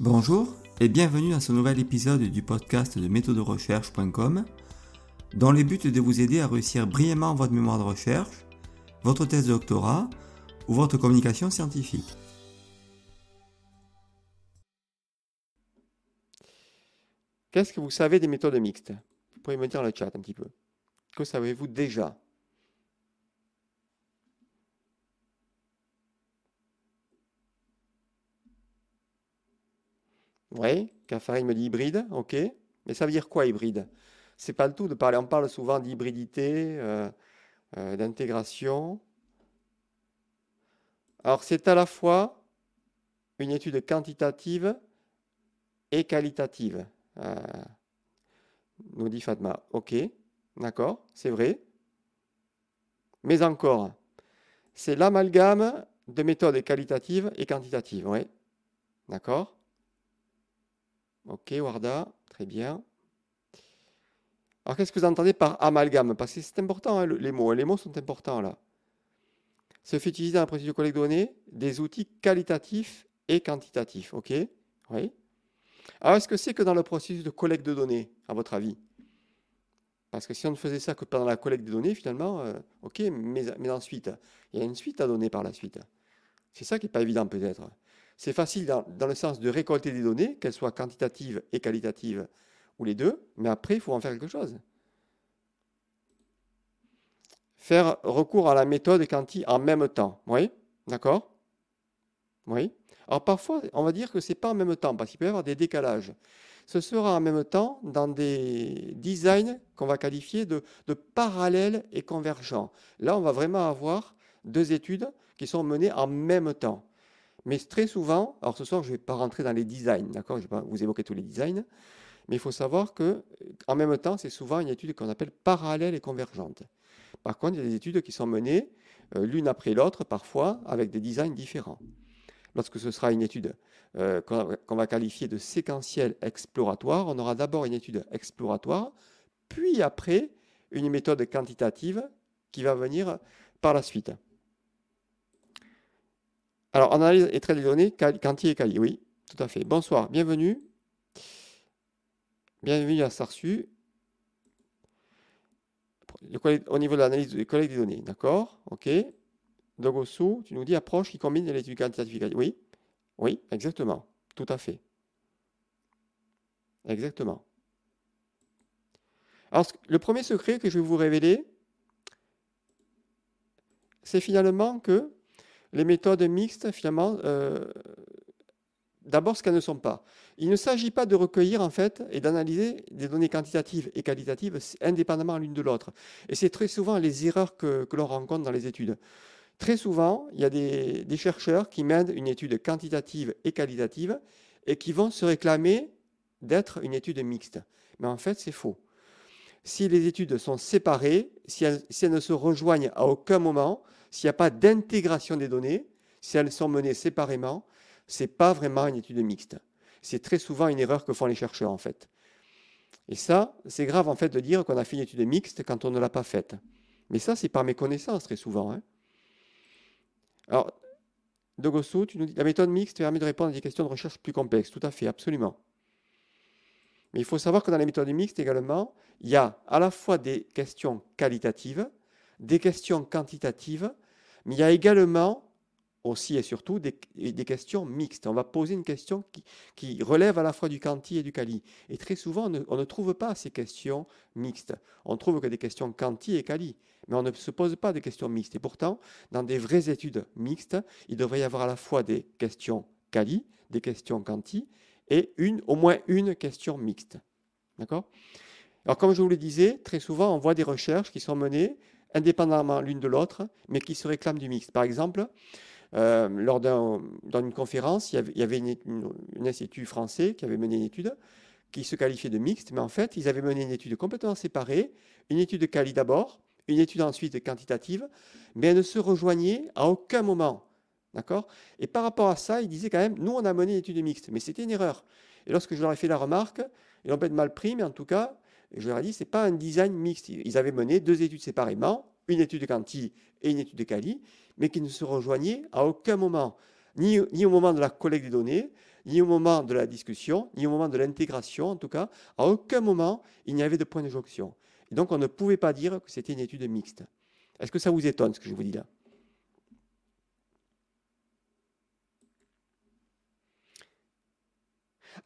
Bonjour et bienvenue dans ce nouvel épisode du podcast de méthoderecherche.com dans le but de vous aider à réussir brillamment votre mémoire de recherche, votre thèse de doctorat ou votre communication scientifique. Qu'est-ce que vous savez des méthodes mixtes? Vous pouvez me dire dans le chat un petit peu. Que savez-vous déjà? Oui, Cafarine me dit hybride, ok. Mais ça veut dire quoi hybride? C'est pas le tout de parler. On parle souvent d'hybridité, euh, euh, d'intégration. Alors c'est à la fois une étude quantitative et qualitative, euh, nous dit Fatma. Ok, d'accord, c'est vrai. Mais encore, c'est l'amalgame de méthodes qualitatives et quantitatives, oui. D'accord? Ok, Warda, très bien. Alors, qu'est-ce que vous entendez par amalgame? Parce que c'est important, hein, les mots. Hein, les mots sont importants là. Se fait utiliser dans la procédure de collecte de données des outils qualitatifs et quantitatifs. Ok? Oui. Alors, est-ce que c'est que dans le processus de collecte de données, à votre avis? Parce que si on ne faisait ça que pendant la collecte de données, finalement, euh, ok, mais, mais ensuite, il y a une suite à donner par la suite. C'est ça qui n'est pas évident peut-être. C'est facile dans, le sens de récolter des données, qu'elles soient quantitatives et qualitatives, ou les deux, mais après, il faut en faire quelque chose. Faire recours à la méthode quanti en même temps. Oui D'accord? Oui Alors parfois, on va dire que ce n'est pas en même temps, parce qu'il peut y avoir des décalages. Ce sera en même temps dans des designs qu'on va qualifier de parallèles et convergents. Là, on va vraiment avoir deux études qui sont menées en même temps. Mais très souvent, alors ce soir, je ne vais pas rentrer dans les designs, d'accord Je ne vais pas vous évoquer tous les designs, mais il faut savoir que en même temps, c'est souvent une étude qu'on appelle parallèle et convergente. Par contre, il y a des études qui sont menées euh, l'une après l'autre, parfois avec des designs différents. Lorsque ce sera une étude euh, qu'on va qualifier de séquentielle exploratoire, on aura d'abord une étude exploratoire, puis après une méthode quantitative qui va venir par la suite. Alors, analyse et trait des données, quanti et quali, oui, tout à fait. Bonsoir, bienvenue. Bienvenue à Sarsu. Au niveau de l'analyse des collègues des données, d'accord Ok. Dogosu, tu nous dis approche qui combine l'étude quantitative. Oui, oui, exactement, tout à fait. Exactement. Alors, le premier secret que je vais vous révéler, c'est finalement que les méthodes mixtes, finalement, euh, d'abord ce qu'elles ne sont pas. Il ne s'agit pas de recueillir, en fait, et d'analyser des données quantitatives et qualitatives indépendamment l'une de l'autre. Et c'est très souvent les erreurs que, l'on rencontre dans les études. Très souvent, il y a des, chercheurs qui mènent une étude quantitative et qualitative et qui vont se réclamer d'être une étude mixte. Mais en fait, c'est faux. Si les études sont séparées, si elles ne se rejoignent à aucun moment, s'il n'y a pas d'intégration des données, si elles sont menées séparément, ce n'est pas vraiment une étude mixte. C'est très souvent une erreur que font les chercheurs en fait. Et ça, c'est grave en fait de dire qu'on a fait une étude mixte quand on ne l'a pas faite. Mais ça, c'est par méconnaissance très souvent. Hein. Alors, Dogosu, tu nous dis la méthode mixte permet de répondre à des questions de recherche plus complexes. Tout à fait, absolument. Mais il faut savoir que dans les méthodes mixtes également, il y a à la fois des questions qualitatives, des questions quantitatives, mais il y a également aussi et surtout des, questions mixtes. On va poser une question qui, relève à la fois du quanti et du quali. Et très souvent, on ne, trouve pas ces questions mixtes. On trouve que des questions quanti et quali, mais on ne se pose pas de questions mixtes. Et pourtant, dans des vraies études mixtes, il devrait y avoir à la fois des questions quali, des questions quanti, et une, au moins une question mixte. D'accord? Alors, comme je vous le disais, très souvent, on voit des recherches qui sont menées indépendamment l'une de l'autre, mais qui se réclament du mixte. Par exemple, euh, lors d'une conférence, il y avait, un institut français qui avait mené une étude qui se qualifiait de mixte, mais en fait, ils avaient mené une étude complètement séparée, une étude quali d'abord, une étude ensuite quantitative, mais elles ne se rejoignaient à aucun moment. D'accord? Et par rapport à ça, ils disaient quand même, nous, on a mené une étude mixte, mais c'était une erreur. Et lorsque je leur ai fait la remarque, ils l'ont peut-être mal pris, mais en tout cas, je leur ai dit, ce n'est pas un design mixte. Ils avaient mené deux études séparément, une étude de quanti et une étude de quali, mais qui ne se rejoignaient à aucun moment, ni, au moment de la collecte des données, ni au moment de la discussion, ni au moment de l'intégration, en tout cas, à aucun moment, il n'y avait de point de jonction. Et donc, on ne pouvait pas dire que c'était une étude mixte. Est-ce que ça vous étonne, ce que je vous dis là?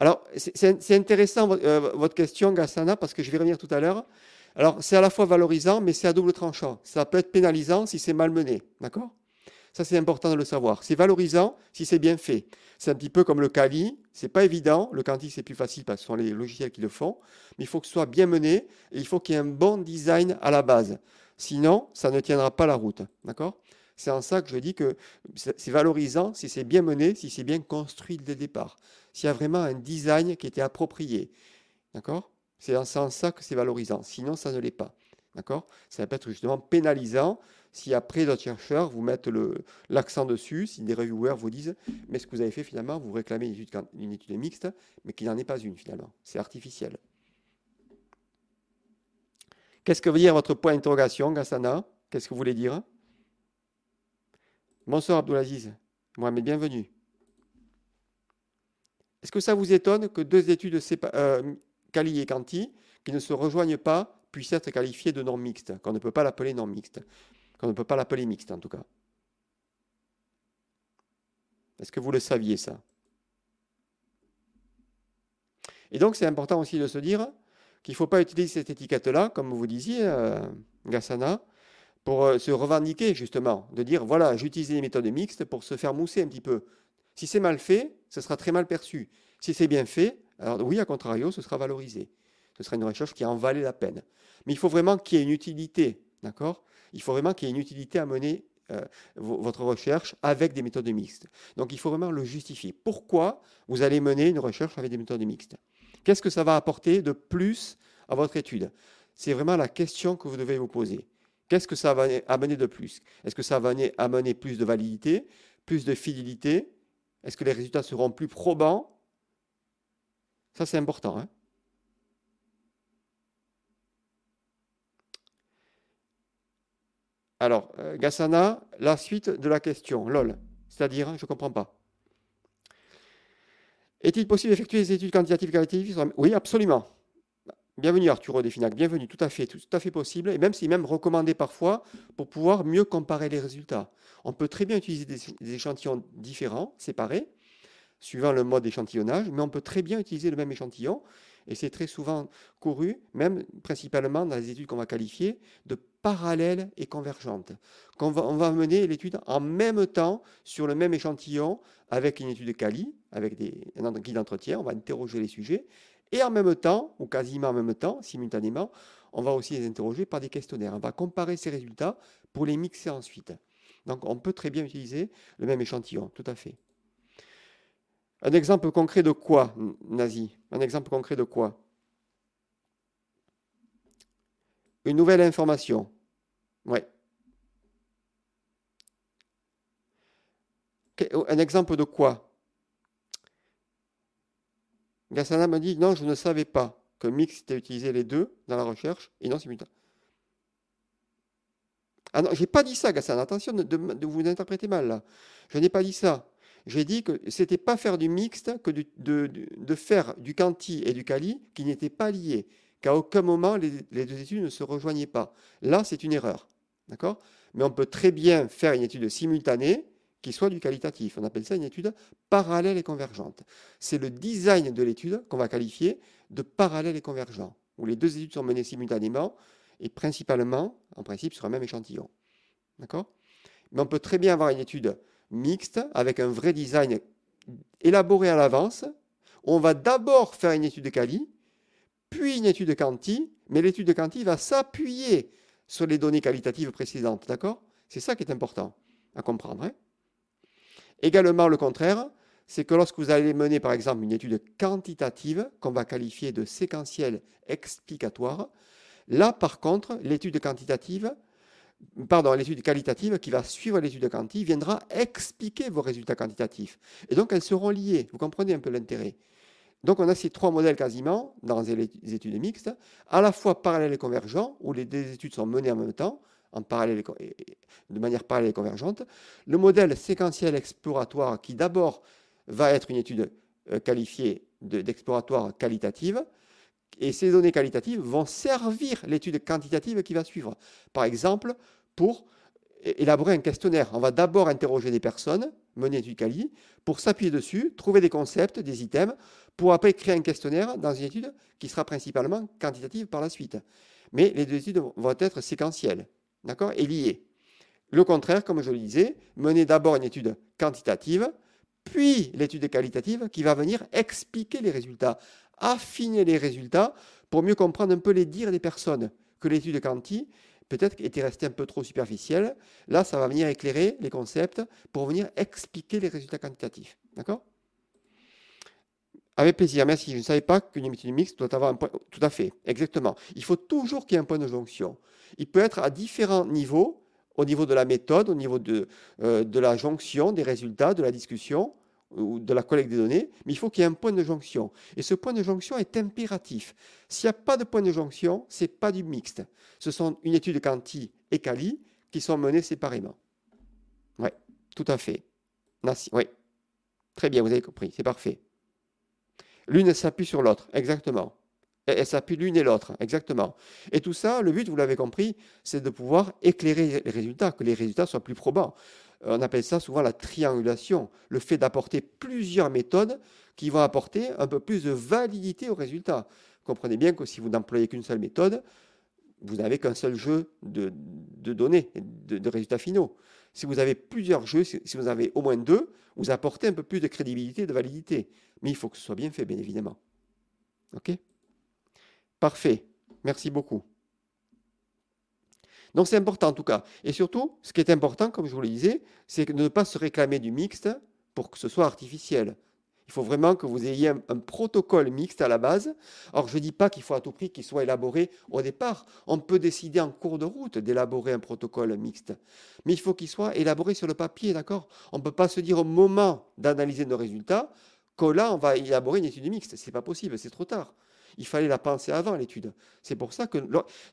Alors, c'est intéressant euh, votre question, Gassana, parce que je vais revenir tout à l'heure. Alors, c'est à la fois valorisant, mais c'est à double tranchant. Ça peut être pénalisant si c'est mal mené. D'accord? Ça, c'est important de le savoir. C'est valorisant si c'est bien fait. C'est un petit peu comme le Kali. C'est pas évident. Le Quanti, c'est plus facile parce que ce sont les logiciels qui le font. Mais il faut que ce soit bien mené et il faut qu'il y ait un bon design à la base. Sinon, ça ne tiendra pas la route. D'accord? C'est en ça que je dis que c'est valorisant si c'est bien mené, si c'est bien construit dès le départ. S'il y a vraiment un design qui était approprié. D'accord? C'est en ça que c'est valorisant. Sinon, ça ne l'est pas. D'accord? Ça peut être justement pénalisant si après d'autres chercheurs vous mettent l'accent dessus, si des reviewers vous disent Mais ce que vous avez fait finalement, vous réclamez une étude, une étude mixte, mais qui n'en est pas une finalement. C'est artificiel. Qu'est-ce que veut dire votre point d'interrogation, Gassana? Qu'est-ce que vous voulez dire? Bonsoir Abdulaziz. Mohamed, bienvenue. Est-ce que ça vous étonne que deux études euh, Kali et Kanti, qui ne se rejoignent pas, puissent être qualifiées de normes mixtes, qu'on ne peut pas l'appeler norme mixte, qu'on ne peut pas l'appeler mixte en tout cas? Est-ce que vous le saviez ça? Et donc c'est important aussi de se dire qu'il ne faut pas utiliser cette étiquette-là, comme vous disiez, euh, Gassana, pour euh, se revendiquer justement, de dire voilà, j'utilise les méthodes mixtes pour se faire mousser un petit peu. Si c'est mal fait, ce sera très mal perçu. Si c'est bien fait, alors oui, à contrario, ce sera valorisé. Ce sera une recherche qui en valait la peine. Mais il faut vraiment qu'il y ait une utilité, d'accord? Il faut vraiment qu'il y ait une utilité à mener euh, votre recherche avec des méthodes mixtes. Donc il faut vraiment le justifier. Pourquoi vous allez mener une recherche avec des méthodes mixtes? Qu'est-ce que ça va apporter de plus à votre étude? C'est vraiment la question que vous devez vous poser. Qu'est-ce que ça va amener de plus? Est-ce que ça va amener plus de validité, plus de fidélité? Est-ce que les résultats seront plus probants? Ça, c'est important. Hein. Alors, euh, Gassana, la suite de la question, lol, c'est-à-dire, hein, je ne comprends pas. Est-il possible d'effectuer des études quantitatives et qualitatives Oui, absolument. Bienvenue Arturo Definac, bienvenue, tout à fait, tout, à fait possible, et même c'est même recommandé parfois pour pouvoir mieux comparer les résultats. On peut très bien utiliser des, échantillons différents, séparés, suivant le mode d'échantillonnage, mais on peut très bien utiliser le même échantillon, et c'est très souvent couru, même principalement dans les études qu'on va qualifier de parallèles et convergentes. On va, mener l'étude en même temps sur le même échantillon avec une étude quali, avec des, un guide d'entretien, on va interroger les sujets, et en même temps, ou quasiment en même temps, simultanément, on va aussi les interroger par des questionnaires. On va comparer ces résultats pour les mixer ensuite. Donc on peut très bien utiliser le même échantillon, tout à fait. Un exemple concret de quoi, Nazi? Un exemple concret de quoi? Une nouvelle information. Ouais. Un exemple de quoi? Gassana m'a dit non, je ne savais pas que Mix était utilisé les deux dans la recherche et non simultanément. Ah non, j'ai pas dit ça, Gassana. Attention de, vous interpréter mal là. Je n'ai pas dit ça. J'ai dit que c'était pas faire du mixte que de, faire du Canti et du Kali qui n'étaient pas liés, qu'à aucun moment les, les, deux études ne se rejoignaient pas. Là, c'est une erreur. D'accord? Mais on peut très bien faire une étude simultanée qui soit du qualitatif. On appelle ça une étude parallèle et convergente. C'est le design de l'étude qu'on va qualifier de parallèle et convergent, où les deux études sont menées simultanément et principalement, en principe, sur un même échantillon. D'accord? Mais on peut très bien avoir une étude mixte avec un vrai design élaboré à l'avance. On va d'abord faire une étude de quali, puis une étude de quanti, mais l'étude de quanti va s'appuyer sur les données qualitatives précédentes. D'accord? C'est ça qui est important à comprendre. Hein Également, le contraire, c'est que lorsque vous allez mener, par exemple, une étude quantitative, qu'on va qualifier de séquentielle explicatoire, là, par contre, l'étude quantitative, pardon, l'étude qualitative qui va suivre l'étude quantitative viendra expliquer vos résultats quantitatifs. Et donc, elles seront liées. Vous comprenez un peu l'intérêt. Donc, on a ces trois modèles quasiment dans les études mixtes, à la fois parallèles et convergents, où les deux études sont menées en même temps, de manière parallèle et convergente. Le modèle séquentiel exploratoire qui d'abord va être une étude euh, qualifiées d'exploratoires qualitatives. Et ces données qualitatives vont servir l'étude quantitative qui va suivre. Par exemple, pour élaborer un questionnaire. On va d'abord interroger des personnes, mener une étude quali, pour s'appuyer dessus, trouver des concepts, des items, pour après créer un questionnaire dans une étude qui sera principalement quantitative par la suite. Mais les deux études vont être séquentielles, d'accord, et liées. Le contraire, comme je le disais, mener d'abord une étude quantitative, puis l'étude qualitative qui va venir expliquer les résultats, affiner les résultats pour mieux comprendre un peu les dires des personnes que l'étude quanti peut-être était restée un peu trop superficielle. Là, ça va venir éclairer les concepts pour venir expliquer les résultats quantitatifs. D'accord? Avec plaisir, merci. Je ne savais pas qu'une étude mixte doit avoir un point. Tout à fait, exactement. Il faut toujours qu'il y ait un point de jonction. Il peut être à différents niveaux, au niveau de la méthode, au niveau de, euh, de la jonction des résultats, de la discussion ou de la collecte des données, mais il faut qu'il y ait un point de jonction. Et ce point de jonction est impératif. S'il n'y a pas de point de jonction, ce n'est pas du mixte. Ce sont une étude quanti et quali qui sont menées séparément. Oui, tout à fait. Merci. Oui. Très bien, vous avez compris, c'est parfait. L'une s'appuie sur l'autre, exactement. Elle s'appuie l'une et l'autre, exactement. Et tout ça, le but, vous l'avez compris, c'est de pouvoir éclairer les résultats, que les résultats soient plus probants. On appelle ça souvent la triangulation, le fait d'apporter plusieurs méthodes qui vont apporter un peu plus de validité aux résultats. Comprenez bien que si vous n'employez qu'une seule méthode, vous n'avez qu'un seul jeu de, données, de, de, résultats finaux. Si vous avez plusieurs jeux, si vous avez au moins deux, vous apportez un peu plus de crédibilité, de validité. Mais il faut que ce soit bien fait, bien évidemment. OK? Parfait. Merci beaucoup. Donc c'est important en tout cas. Et surtout, ce qui est important, comme je vous le disais, c'est de ne pas se réclamer du mixte pour que ce soit artificiel. Il faut vraiment que vous ayez un, protocole mixte à la base. Or, je ne dis pas qu'il faut à tout prix qu'il soit élaboré au départ. On peut décider en cours de route d'élaborer un protocole mixte. Mais il faut qu'il soit élaboré sur le papier, d'accord? On ne peut pas se dire au moment d'analyser nos résultats que là, on va élaborer une étude mixte. Ce n'est pas possible, c'est trop tard. Il fallait la penser avant l'étude. C'est pour ça que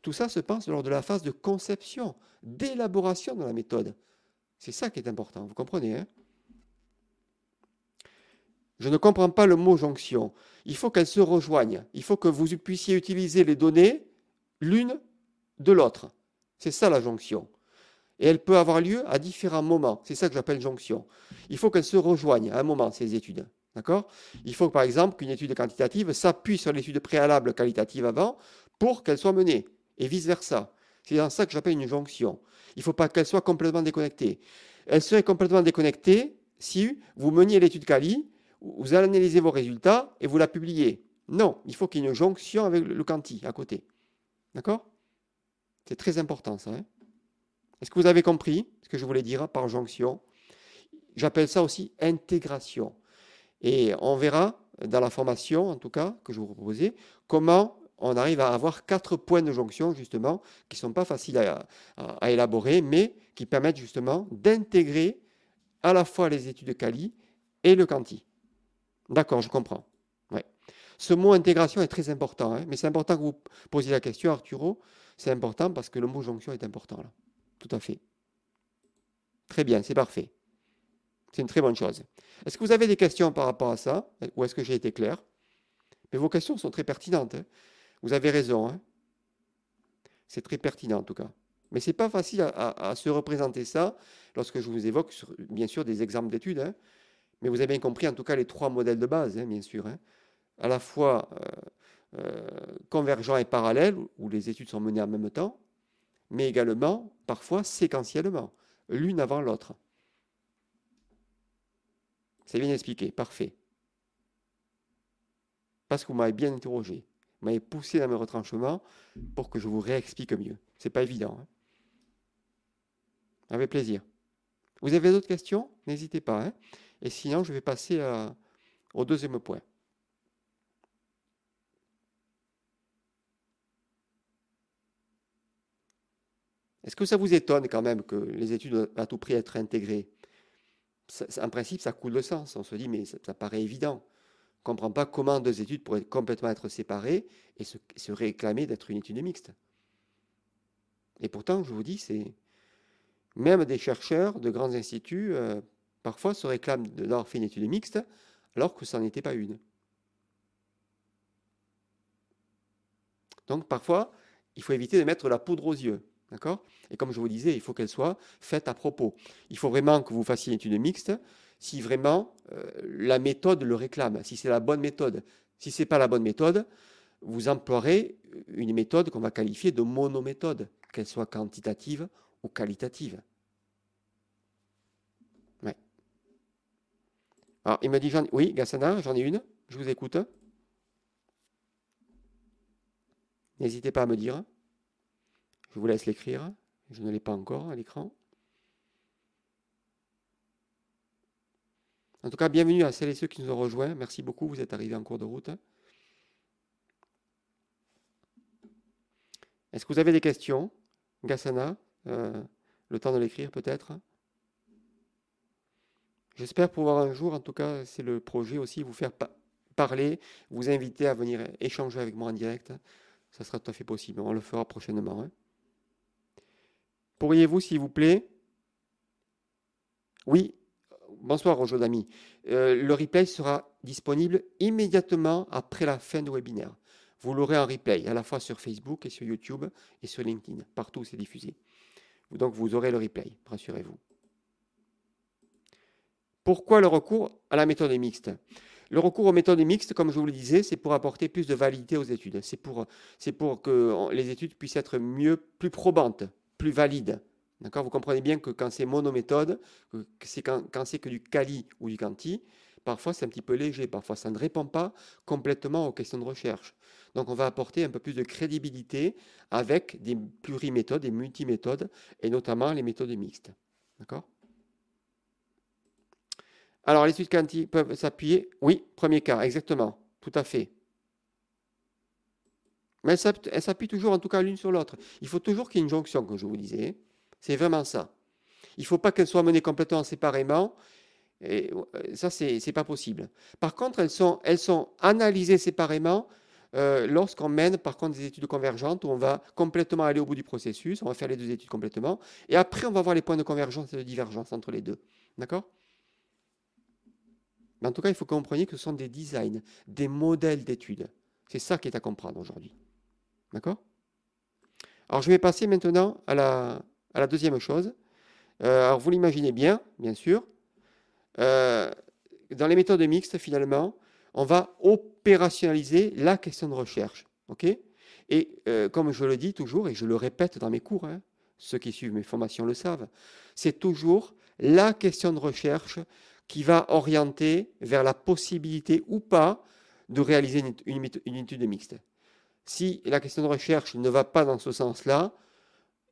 tout ça se pense lors de la phase de conception, d'élaboration de la méthode. C'est ça qui est important, vous comprenez hein? Je ne comprends pas le mot jonction. Il faut qu'elles se rejoignent. Il faut que vous puissiez utiliser les données l'une de l'autre. C'est ça la jonction. Et elle peut avoir lieu à différents moments. C'est ça que j'appelle jonction. Il faut qu'elles se rejoignent à un moment, ces études. D'accord? Il faut par exemple qu'une étude quantitative s'appuie sur l'étude préalable qualitative avant pour qu'elle soit menée, et vice-versa. C'est dans ça que j'appelle une jonction. Il ne faut pas qu'elle soit complètement déconnectée. Elle serait complètement déconnectée si vous meniez l'étude quali, vous analysez vos résultats et vous la publiez. Non, il faut qu'il y ait une jonction avec le quanti à côté. D'accord? C'est très important ça. Hein Est-ce que vous avez compris ce que je voulais dire par jonction? J'appelle ça aussi intégration. Et on verra dans la formation, en tout cas, que je vous proposais, comment on arrive à avoir quatre points de jonction, justement, qui ne sont pas faciles à, élaborer, mais qui permettent justement d'intégrer à la fois les études Cali et le Canti. D'accord, je comprends. Ce mot intégration est très important, hein, mais c'est important que vous posiez la question, Arturo. C'est important parce que le mot jonction est important là. Tout à fait. Très bien, c'est parfait. C'est une très bonne chose. Est-ce que vous avez des questions par rapport à ça? Ou est-ce que j'ai été clair? Mais vos questions sont très pertinentes. Hein. vous avez raison. Hein. c'est très pertinent en tout cas. Mais ce n'est pas facile à, se représenter ça lorsque je vous évoque, bien sûr, des exemples d'études. Mais vous avez bien compris en tout cas les trois modèles de base, bien sûr. À la fois euh, euh, convergent et parallèle, où les études sont menées en même temps, mais également parfois séquentiellement, l'une avant l'autre. C'est bien expliqué, parfait. Parce que vous m'avez bien interrogé. Vous m'avez poussé dans mes retranchements pour que je vous réexplique mieux. C'est pas évident. Hein. Avec plaisir. Vous avez d'autres questions? N'hésitez pas. Hein. Et sinon, je vais passer au deuxième point. Est-ce que ça vous étonne quand même que les études doivent à tout prix être intégrées? En principe, ça coule de sens. On se dit, mais ça, paraît évident. On ne comprend pas comment deux études pourraient complètement être séparées et se, réclamer d'être une étude mixte. Et pourtant, je vous dis, c'est même des chercheurs de grands instituts, euh, parfois se réclament d'avoir fait une étude mixte, alors que ça n'était pas une. Donc parfois, il faut éviter de mettre la poudre aux yeux. D'accord? Et comme je vous disais, il faut qu'elle soit faite à propos. Il faut vraiment que vous fassiez une étude mixte si vraiment euh, la méthode le réclame, si c'est la bonne méthode. Si ce n'est pas la bonne méthode, vous emploierez une méthode qu'on va qualifier de monométhode, qu'elle soit quantitative ou qualitative. Ouais. Alors, il me dit, oui, Gassana, j'en ai une, je vous écoute. N'hésitez pas à me dire. Je vous laisse l'écrire. Je ne l'ai pas encore à l'écran. En tout cas, bienvenue à celles et ceux qui nous ont rejoints. Merci beaucoup, vous êtes arrivés en cours de route. Est-ce que vous avez des questions? Gassana, euh, le temps de l'écrire peut-être? J'espère pouvoir un jour, en tout cas, c'est le projet aussi, vous faire parler, vous inviter à venir échanger avec moi en direct ça sera tout à fait possible. On le fera prochainement. Hein. Pourriez-vous, s'il vous plaît? Oui. Bonsoir, Roger d'amis. Euh, le replay sera disponible immédiatement après la fin du webinaire. Vous l'aurez en replay, à la fois sur Facebook et sur YouTube et sur LinkedIn. Partout, c'est diffusé. Donc, vous aurez le replay, rassurez-vous. Pourquoi le recours à la méthode mixte le recours aux méthodes mixtes, comme je vous le disais, c'est pour apporter plus de validité aux études. C'est pour, que les études puissent être mieux, plus probantes, plus valides. D'accord? Vous comprenez bien que quand c'est monométhode, c'est quand, quand c'est que du quali ou du quanti, parfois c'est un petit peu léger, parfois ça ne répond pas complètement aux questions de recherche. Donc on va apporter un peu plus de crédibilité avec des pluriméthodes, des multiméthodes, et notamment les méthodes mixtes. D'accord? Alors, les études quantiques peuvent s'appuyer? Oui, premier cas, exactement, tout à fait. Mais elles s'appuient toujours en tout cas l'une sur l'autre. Il faut toujours qu'il y ait une jonction, comme je vous disais. C'est vraiment ça. Il ne faut pas qu'elles soient menées complètement séparément. Euh, ça, ce n'est pas possible. Par contre, elles sont, elles sont analysées séparément euh, lorsqu'on mène par contre des études convergentes où on va complètement aller au bout du processus, on va faire les deux études complètement, et après on va voir les points de convergence et de divergence entre les deux. D'accord? Mais en tout cas, il faut compreniez que ce sont des designs, des modèles d'études. C'est ça qui est à comprendre aujourd'hui. D'accord? Alors, je vais passer maintenant à la, à la deuxième chose. Euh, alors, vous l'imaginez bien, bien sûr. Euh, dans les méthodes mixtes, finalement, on va opérationnaliser la question de recherche. OK? Et euh, comme je le dis toujours, et je le répète dans mes cours, hein, ceux qui suivent mes formations le savent, c'est toujours la question de recherche qui va orienter vers la possibilité ou pas de réaliser une, étude mixte. Si la question de recherche ne va pas dans ce sens-là,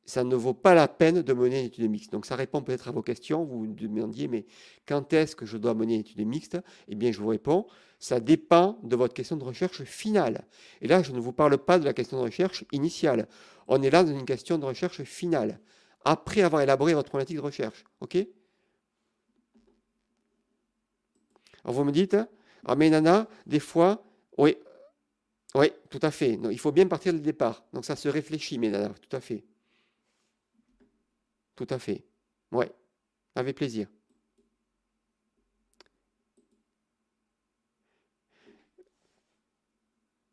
ça ne vaut pas la peine de mener une étude mixte. Donc ça répond peut-être à vos questions. Vous vous demandiez, mais quand est-ce que je dois mener une étude mixte? Eh bien, je vous réponds, ça dépend de votre question de recherche finale. Et là, je ne vous parle pas de la question de recherche initiale. On est là dans une question de recherche finale, après avoir élaboré votre problématique de recherche. OK? Alors vous me dites, ah mais Nana, des fois, oui, oui, tout à fait. il faut bien partir du départ. Donc ça se réfléchit, mais Nana, tout à fait. Tout à fait. Oui, avec plaisir.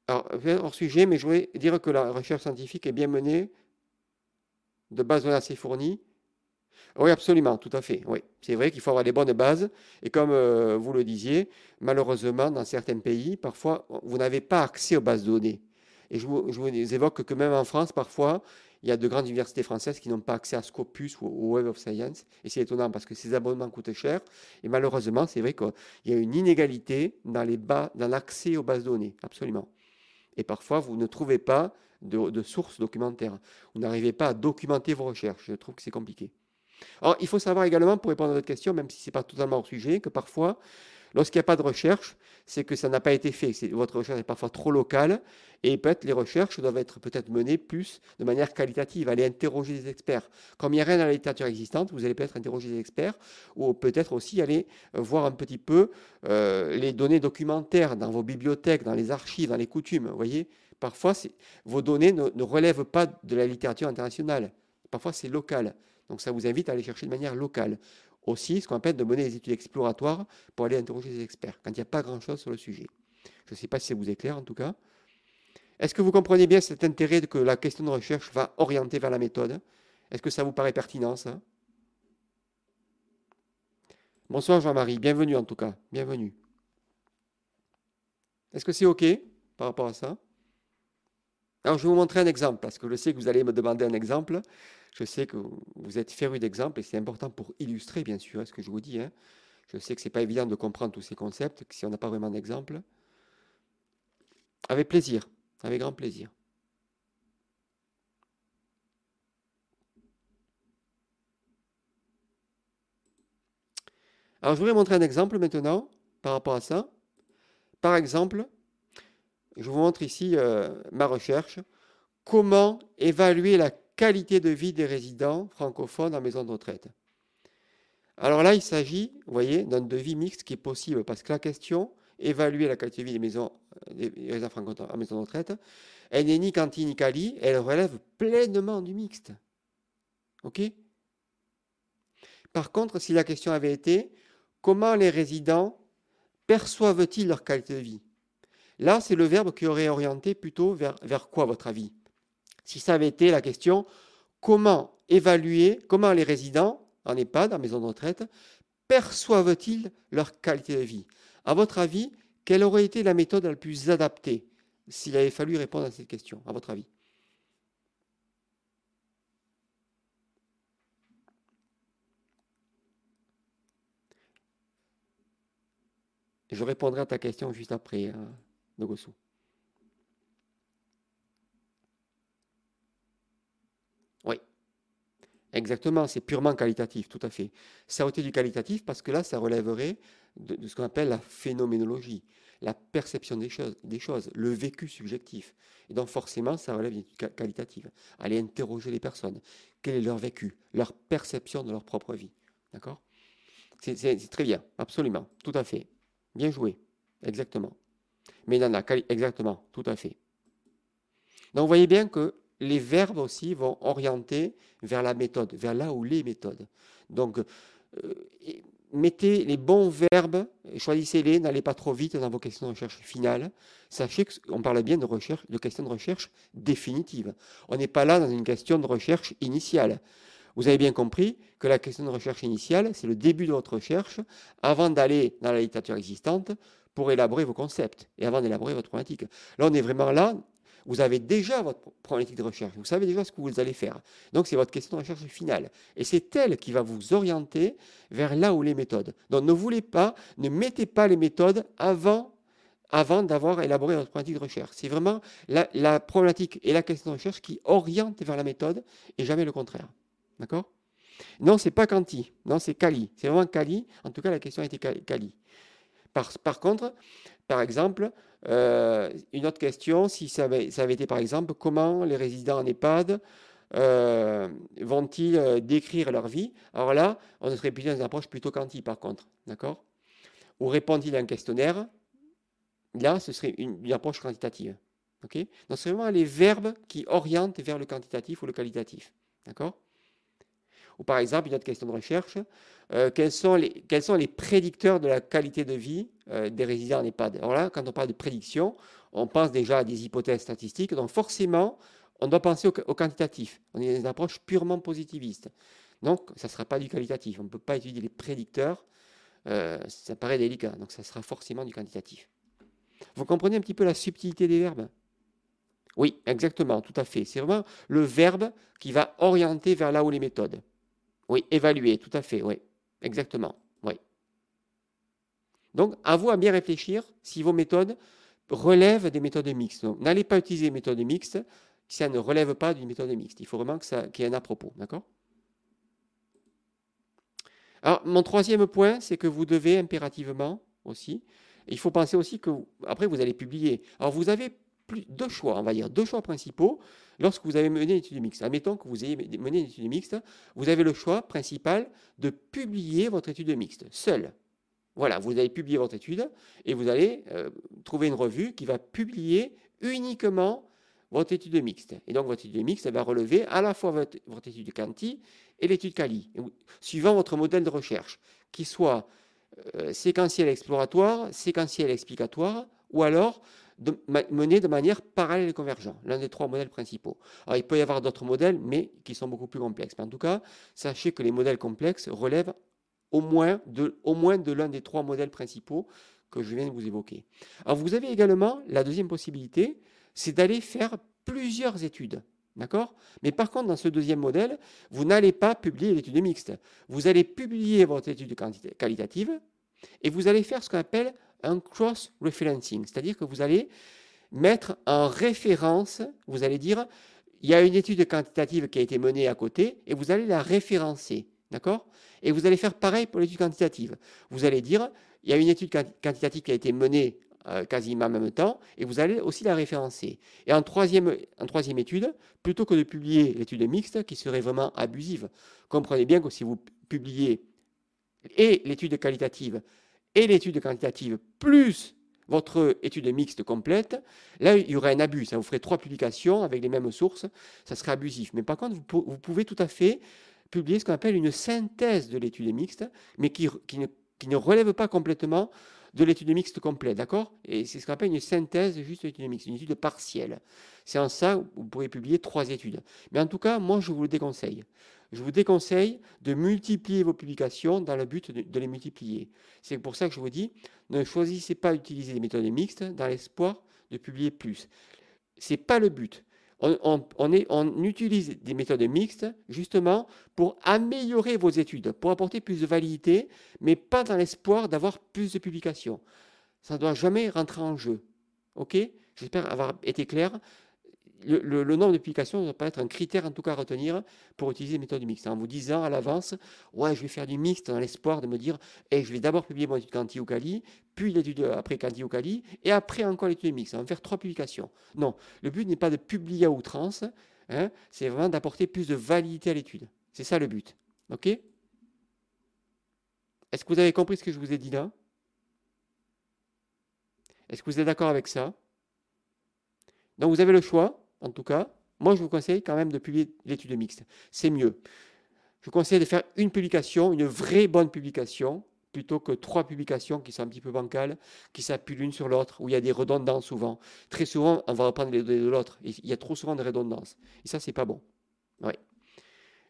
Alors, hors sujet, mais je voulais dire que la recherche scientifique est bien menée, de base assez fournie, oui, absolument, tout à fait. C'est vrai qu'il faut avoir des bonnes bases. Et comme euh, vous le disiez, malheureusement, dans certains pays, parfois, vous n'avez pas accès aux bases de données. Et je vous, évoque que même en France, parfois, il y a de grandes universités françaises qui n'ont pas accès à Scopus ou au Web of Science. Et c'est étonnant parce que ces abonnements coûtent cher. Et malheureusement, c'est vrai qu'il y a une inégalité dans, l'accès aux bases de données. Absolument. Et parfois, vous ne trouvez pas de sources documentaires. Vous n'arrivez pas à documenter vos recherches. Je trouve que c'est compliqué. Il faut savoir également, pour répondre à votre question, même si ce n'est pas totalement hors sujet, que parfois, lorsqu'il n'y a pas de recherche, c'est que ça n'a pas été fait. Votre recherche est parfois trop locale et peut-être les recherches doivent être peut-être menées plus de manière qualitative, aller interroger des experts. Comme il n'y a rien dans la littérature existante, vous allez peut-être interroger des experts ou peut-être aussi aller euh, voir un petit peu euh, les données documentaires dans vos bibliothèques, dans les archives, dans les coutumes. Vous voyez, parfois vos données ne relèvent pas de la littérature internationale. Parfois c'est local. Donc ça vous invite à aller chercher de manière locale. aussi ce qu'on appelle de mener des études exploratoires pour aller interroger des experts, quand il n'y a pas grand-chose sur le sujet. Je ne sais pas si ça vous est clair en tout cas. Est-ce que vous comprenez bien cet intérêt que la question de recherche va orienter vers la méthode? Est-ce que ça vous paraît pertinent ça? Bonsoir Jean-Marie, bienvenue en tout cas, bienvenue. Est-ce que c'est OK par rapport à ça? Alors je vais vous montrer un exemple, parce que je sais que vous allez me demander un exemple. Je sais que vous êtes féru d'exemples et c'est important pour illustrer, bien sûr, ce que je vous dis. Hein. Je sais que ce n'est pas évident de comprendre tous ces concepts si on n'a pas vraiment d'exemple. Avec plaisir, avec grand plaisir. Alors, je voudrais montrer un exemple maintenant par rapport à ça. Par exemple, je vous montre ici euh, ma recherche. Comment évaluer la qualité de vie des résidents francophones en maison de retraite. Alors là, il s'agit, vous voyez, d'un devis mixte qui est possible parce que la question, évaluer la qualité de vie des, maisons, des résidents francophones en maison de retraite, elle n'est ni quanti ni quali, elle relève pleinement du mixte. OK? Par contre, si la question avait été comment les résidents perçoivent-ils leur qualité de vie? Là, c'est le verbe qui aurait orienté plutôt vers, vers quoi, votre avis? Si ça avait été la question, comment évaluer, comment les résidents en EHPAD, en maison de retraite, perçoivent-ils leur qualité de vie? À votre avis, quelle aurait été la méthode la plus adaptée s'il avait fallu répondre à cette question, à votre avis? Je répondrai à ta question juste après, hein, Nogosu. Oui, exactement, c'est purement qualitatif, tout à fait. Ça aurait été du qualitatif parce que là, ça relèverait de, ce qu'on appelle la phénoménologie, la perception des choses, le vécu subjectif. Et donc forcément, ça relève du qualitatif. Aller interroger les personnes. Quel est leur vécu, leur perception de leur propre vie. D'accord? C'est très bien, absolument, tout à fait. Bien joué, exactement. Mais non, exactement, tout à fait. Donc vous voyez bien que les verbes aussi vont orienter vers la méthode, vers là où les méthodes. Donc euh, mettez les bons verbes, choisissez-les, n'allez pas trop vite dans vos questions de recherche finales. Sachez qu'on parle bien de recherche, de questions de recherche définitive. On n'est pas là dans une question de recherche initiale. Vous avez bien compris que la question de recherche initiale, c'est le début de votre recherche avant d'aller dans la littérature existante pour élaborer vos concepts et avant d'élaborer votre problématique. Là, on est vraiment là. Vous avez déjà votre problématique de recherche. Vous savez déjà ce que vous allez faire. Donc, c'est votre question de recherche finale. Et c'est elle qui va vous orienter vers là où les méthodes. Donc, ne voulez pas, ne mettez pas les méthodes avant avant d'avoir élaboré votre problématique de recherche. C'est vraiment la, problématique et la question de recherche qui orientent vers la méthode et jamais le contraire. D'accord? Non, c'est pas Canti. Non, c'est Kali. C'est vraiment Kali. En tout cas, la question a été Kali. Par, contre, par exemple, euh, une autre question, si ça avait, été par exemple, comment les résidents en EHPAD euh, vont-ils euh, décrire leur vie? Alors là, on serait plutôt dans une approche plutôt quanti par contre, d'accord? Ou répondent-ils à un questionnaire? Là, ce serait une, une approche quantitative. ok? Donc, c'est vraiment les verbes qui orientent vers le quantitatif ou le qualitatif. D'accord? Ou par exemple, une autre question de recherche, euh, quels, sont les, quels, sont les, prédicteurs de la qualité de vie euh, des résidents en EHPAD? Alors là, quand on parle de prédiction, on pense déjà à des hypothèses statistiques, donc forcément, on doit penser au, quantitatif. On est dans une approche purement positiviste. Donc, ça ne sera pas du qualitatif. On ne peut pas étudier les prédicteurs. Euh, ça paraît délicat. Donc, ça sera forcément du quantitatif. Vous comprenez un petit peu la subtilité des verbes? Oui, exactement, tout à fait. C'est vraiment le verbe qui va orienter vers là où les méthodes. Oui, évaluer, tout à fait, oui. Exactement, oui. Donc, à vous à bien réfléchir si vos méthodes relèvent des méthodes mixtes. N'allez pas utiliser les méthodes mixtes si ça ne relève pas d'une méthode mixte. Il faut vraiment qu'il y ait un à propos, d'accord? Alors, mon troisième point, c'est que vous devez impérativement aussi, il faut penser aussi que, après, vous allez publier. Alors, vous avez deux choix, on va dire, deux choix principaux lorsque vous avez mené une étude mixte. Admettons que vous ayez mené une étude mixte, vous avez le choix principal de publier votre étude mixte, seul. Voilà, vous allez publier votre étude et vous allez euh, trouver une revue qui va publier uniquement votre étude mixte. Et donc votre étude mixte va relever à la fois votre, étude quanti et l'étude quali, suivant votre modèle de recherche, qui soit euh, séquentiel exploratoire, séquentiel explicatoire, ou alors mené de manière parallèle et convergente, l'un des trois modèles principaux. Alors, il peut y avoir d'autres modèles, mais qui sont beaucoup plus complexes. Mais en tout cas, sachez que les modèles complexes relèvent au moins de, au moins de l'un des trois modèles principaux que je viens de vous évoquer. Alors, vous avez également la deuxième possibilité, c'est d'aller faire plusieurs études. D'accord? Mais par contre, dans ce deuxième modèle, vous n'allez pas publier l'étude mixte. Vous allez publier votre étude qualitative et vous allez faire ce qu'on appelle un cross-referencing, c'est-à-dire que vous allez mettre en référence, vous allez dire, il y a une étude quantitative qui a été menée à côté, et vous allez la référencer, d'accord? Et vous allez faire pareil pour l'étude quantitative. Vous allez dire, il y a une étude quantitative qui a été menée euh, quasiment en même temps, et vous allez aussi la référencer. Et en troisième, en troisième étude, plutôt que de publier l'étude mixte, qui serait vraiment abusive, comprenez bien que si vous publiez et l'étude qualitative et l'étude quantitative plus votre étude mixte complète, là, il y aurait un abus. Ça vous ferait trois publications avec les mêmes sources. Ça serait abusif. Mais par contre, vous, pouvez tout à fait publier ce qu'on appelle une synthèse de l'étude mixte, mais qui, ne, relève pas complètement de l'étude mixte complète, d'accord? Et c'est ce qu'on appelle une synthèse juste de l'étude mixte, une étude partielle. C'est en ça vous pourrez publier trois études. Mais en tout cas, moi, je vous le déconseille je vous déconseille de multiplier vos publications dans le but de, les multiplier. C'est pour ça que je vous dis, ne choisissez pas d'utiliser des méthodes mixtes dans l'espoir de publier plus. Ce n'est pas le but. On, utilise des méthodes mixtes justement pour améliorer vos études, pour apporter plus de validité, mais pas dans l'espoir d'avoir plus de publications. Ça ne doit jamais rentrer en jeu. OK? J'espère avoir été clair le, nombre de publications ne doit pas être un critère en tout cas à retenir pour utiliser les méthodes mixtes. En vous disant à l'avance, ouais, je vais faire du mixte dans l'espoir de me dire, hey, je vais d'abord publier mon étude quanti ou quali, puis l'étude après quanti ou quali, et après encore l'étude mixte. On va faire trois publications. Non, le but n'est pas de publier à outrance, hein, c'est vraiment d'apporter plus de validité à l'étude. C'est ça le but. OK? Est-ce que vous avez compris ce que je vous ai dit là? Est-ce que vous êtes d'accord avec ça? Donc vous avez le choix en tout cas, moi je vous conseille quand même de publier l'étude mixte. C'est mieux. Je vous conseille de faire une publication, une vraie bonne publication, plutôt que trois publications qui sont un petit peu bancales, qui s'appuient l'une sur l'autre, où il y a des redondances souvent. Très souvent, on va reprendre les données de l'autre. Il y a trop souvent de redondances. Et ça, c'est pas bon.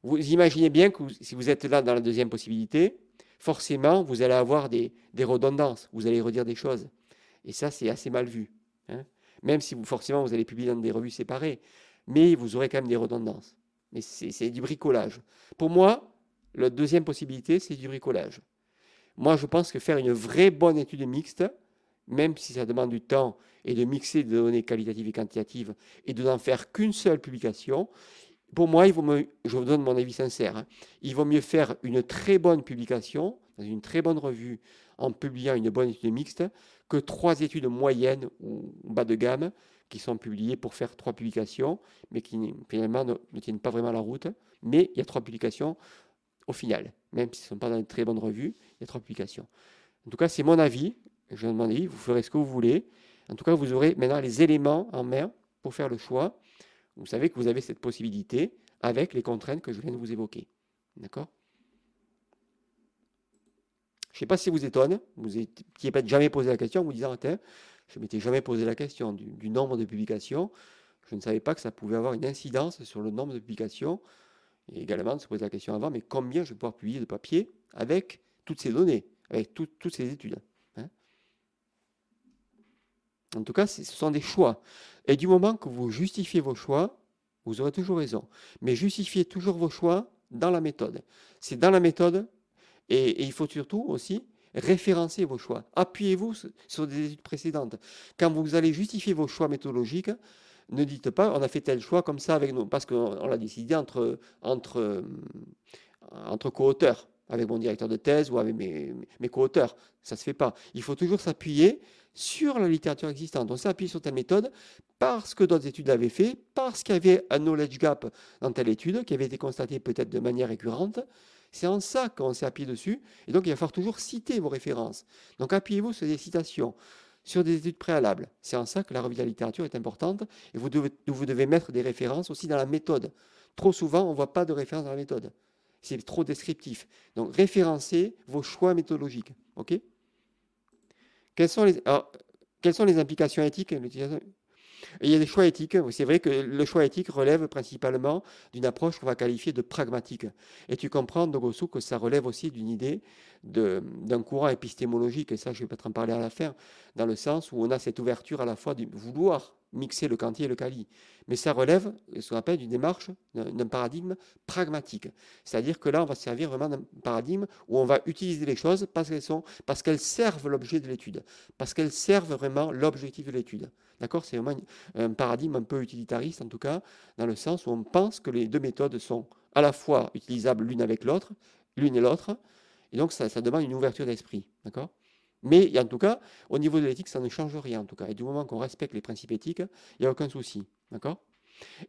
Vous imaginez bien que si vous êtes là dans la deuxième possibilité, forcément, vous allez avoir des, redondances. Vous allez redire des choses. Et ça, c'est assez mal vu. Hein même si forcément vous allez publier dans des revues séparées, mais vous aurez quand même des redondances. Mais c'est du bricolage. Pour moi, la deuxième possibilité, c'est du bricolage. Moi, je pense que faire une vraie bonne étude mixte, même si ça demande du temps, et de mixer des données qualitatives et quantitatives, et de n'en faire qu'une seule publication, pour moi, je vous donne mon avis sincère, hein, il vaut mieux faire une très bonne publication, dans une très bonne revue, en publiant une bonne étude mixte, que trois études moyennes ou bas de gamme qui sont publiées pour faire trois publications, mais qui finalement ne, tiennent pas vraiment la route. Mais il y a trois publications au final, même si ce ne sont pas dans une très bonne revue, il y a trois publications. En tout cas, c'est mon avis. Je demande vous ferez ce que vous voulez. En tout cas, vous aurez maintenant les éléments en main pour faire le choix. Vous savez que vous avez cette possibilité avec les contraintes que je viens de vous évoquer. D'accord? Je ne sais pas si vous étonne, vous n'avez pas jamais posé la question, vous disant, je ne m'étais jamais posé la question du, nombre de publications. Je ne savais pas que ça pouvait avoir une incidence sur le nombre de publications. Et également de se poser la question avant, mais combien je vais pouvoir publier de papier avec toutes ces données, avec toutes ces études. Hein en tout cas, ce sont des choix. Et du moment que vous justifiez vos choix, vous aurez toujours raison. Mais justifiez toujours vos choix dans la méthode. C'est dans la méthode et, il faut surtout aussi référencer vos choix. Appuyez-vous sur des études précédentes. Quand vous allez justifier vos choix méthodologiques, ne dites pas on a fait tel choix comme ça avec nous, parce qu'on l'a décidé entre, entre, entre co-auteurs, avec mon directeur de thèse ou avec mes, mes co-auteurs. Ça ne se fait pas. Il faut toujours s'appuyer sur la littérature existante. On s'appuie sur telle méthode parce que d'autres études l'avaient fait, parce qu'il y avait un knowledge gap dans telle étude qui avait été constaté peut-être de manière récurrente. C'est en ça qu'on s'est appuyé dessus. Et donc, il va falloir toujours citer vos références. Donc, appuyez-vous sur des citations, sur des études préalables. C'est en ça que la revue de la littérature est importante et vous devez, mettre des références aussi dans la méthode. Trop souvent, on ne voit pas de référence dans la méthode. C'est trop descriptif. Donc, référencez vos choix méthodologiques. OK? Quelles sont les implications éthiques il y a des choix éthiques. C'est vrai que le choix éthique relève principalement d'une approche qu'on va qualifier de pragmatique. Et tu comprends, Dogosu, que ça relève aussi d'une idée d'un courant épistémologique, et ça, je vais peut-être en parler à la fin, dans le sens où on a cette ouverture à la fois du vouloir mixer le Kanti et le Kali. Mais ça relève ce qu'on appelle d'une démarche, d'un paradigme pragmatique. C'est-à-dire que là, on va servir vraiment d'un paradigme où on va utiliser les choses parce qu'elles sont, parce qu'elles servent l'objet de l'étude, parce qu'elles servent vraiment l'objectif de l'étude. D'accord? C'est vraiment un paradigme un peu utilitariste, en tout cas, dans le sens où on pense que les deux méthodes sont à la fois utilisables l'une avec l'autre, l'une et l'autre, et donc ça, ça demande une ouverture d'esprit. D'accord? Mais en tout cas, au niveau de l'éthique, ça ne change rien en tout cas. Et du moment qu'on respecte les principes éthiques, il n'y a aucun souci. D'accord?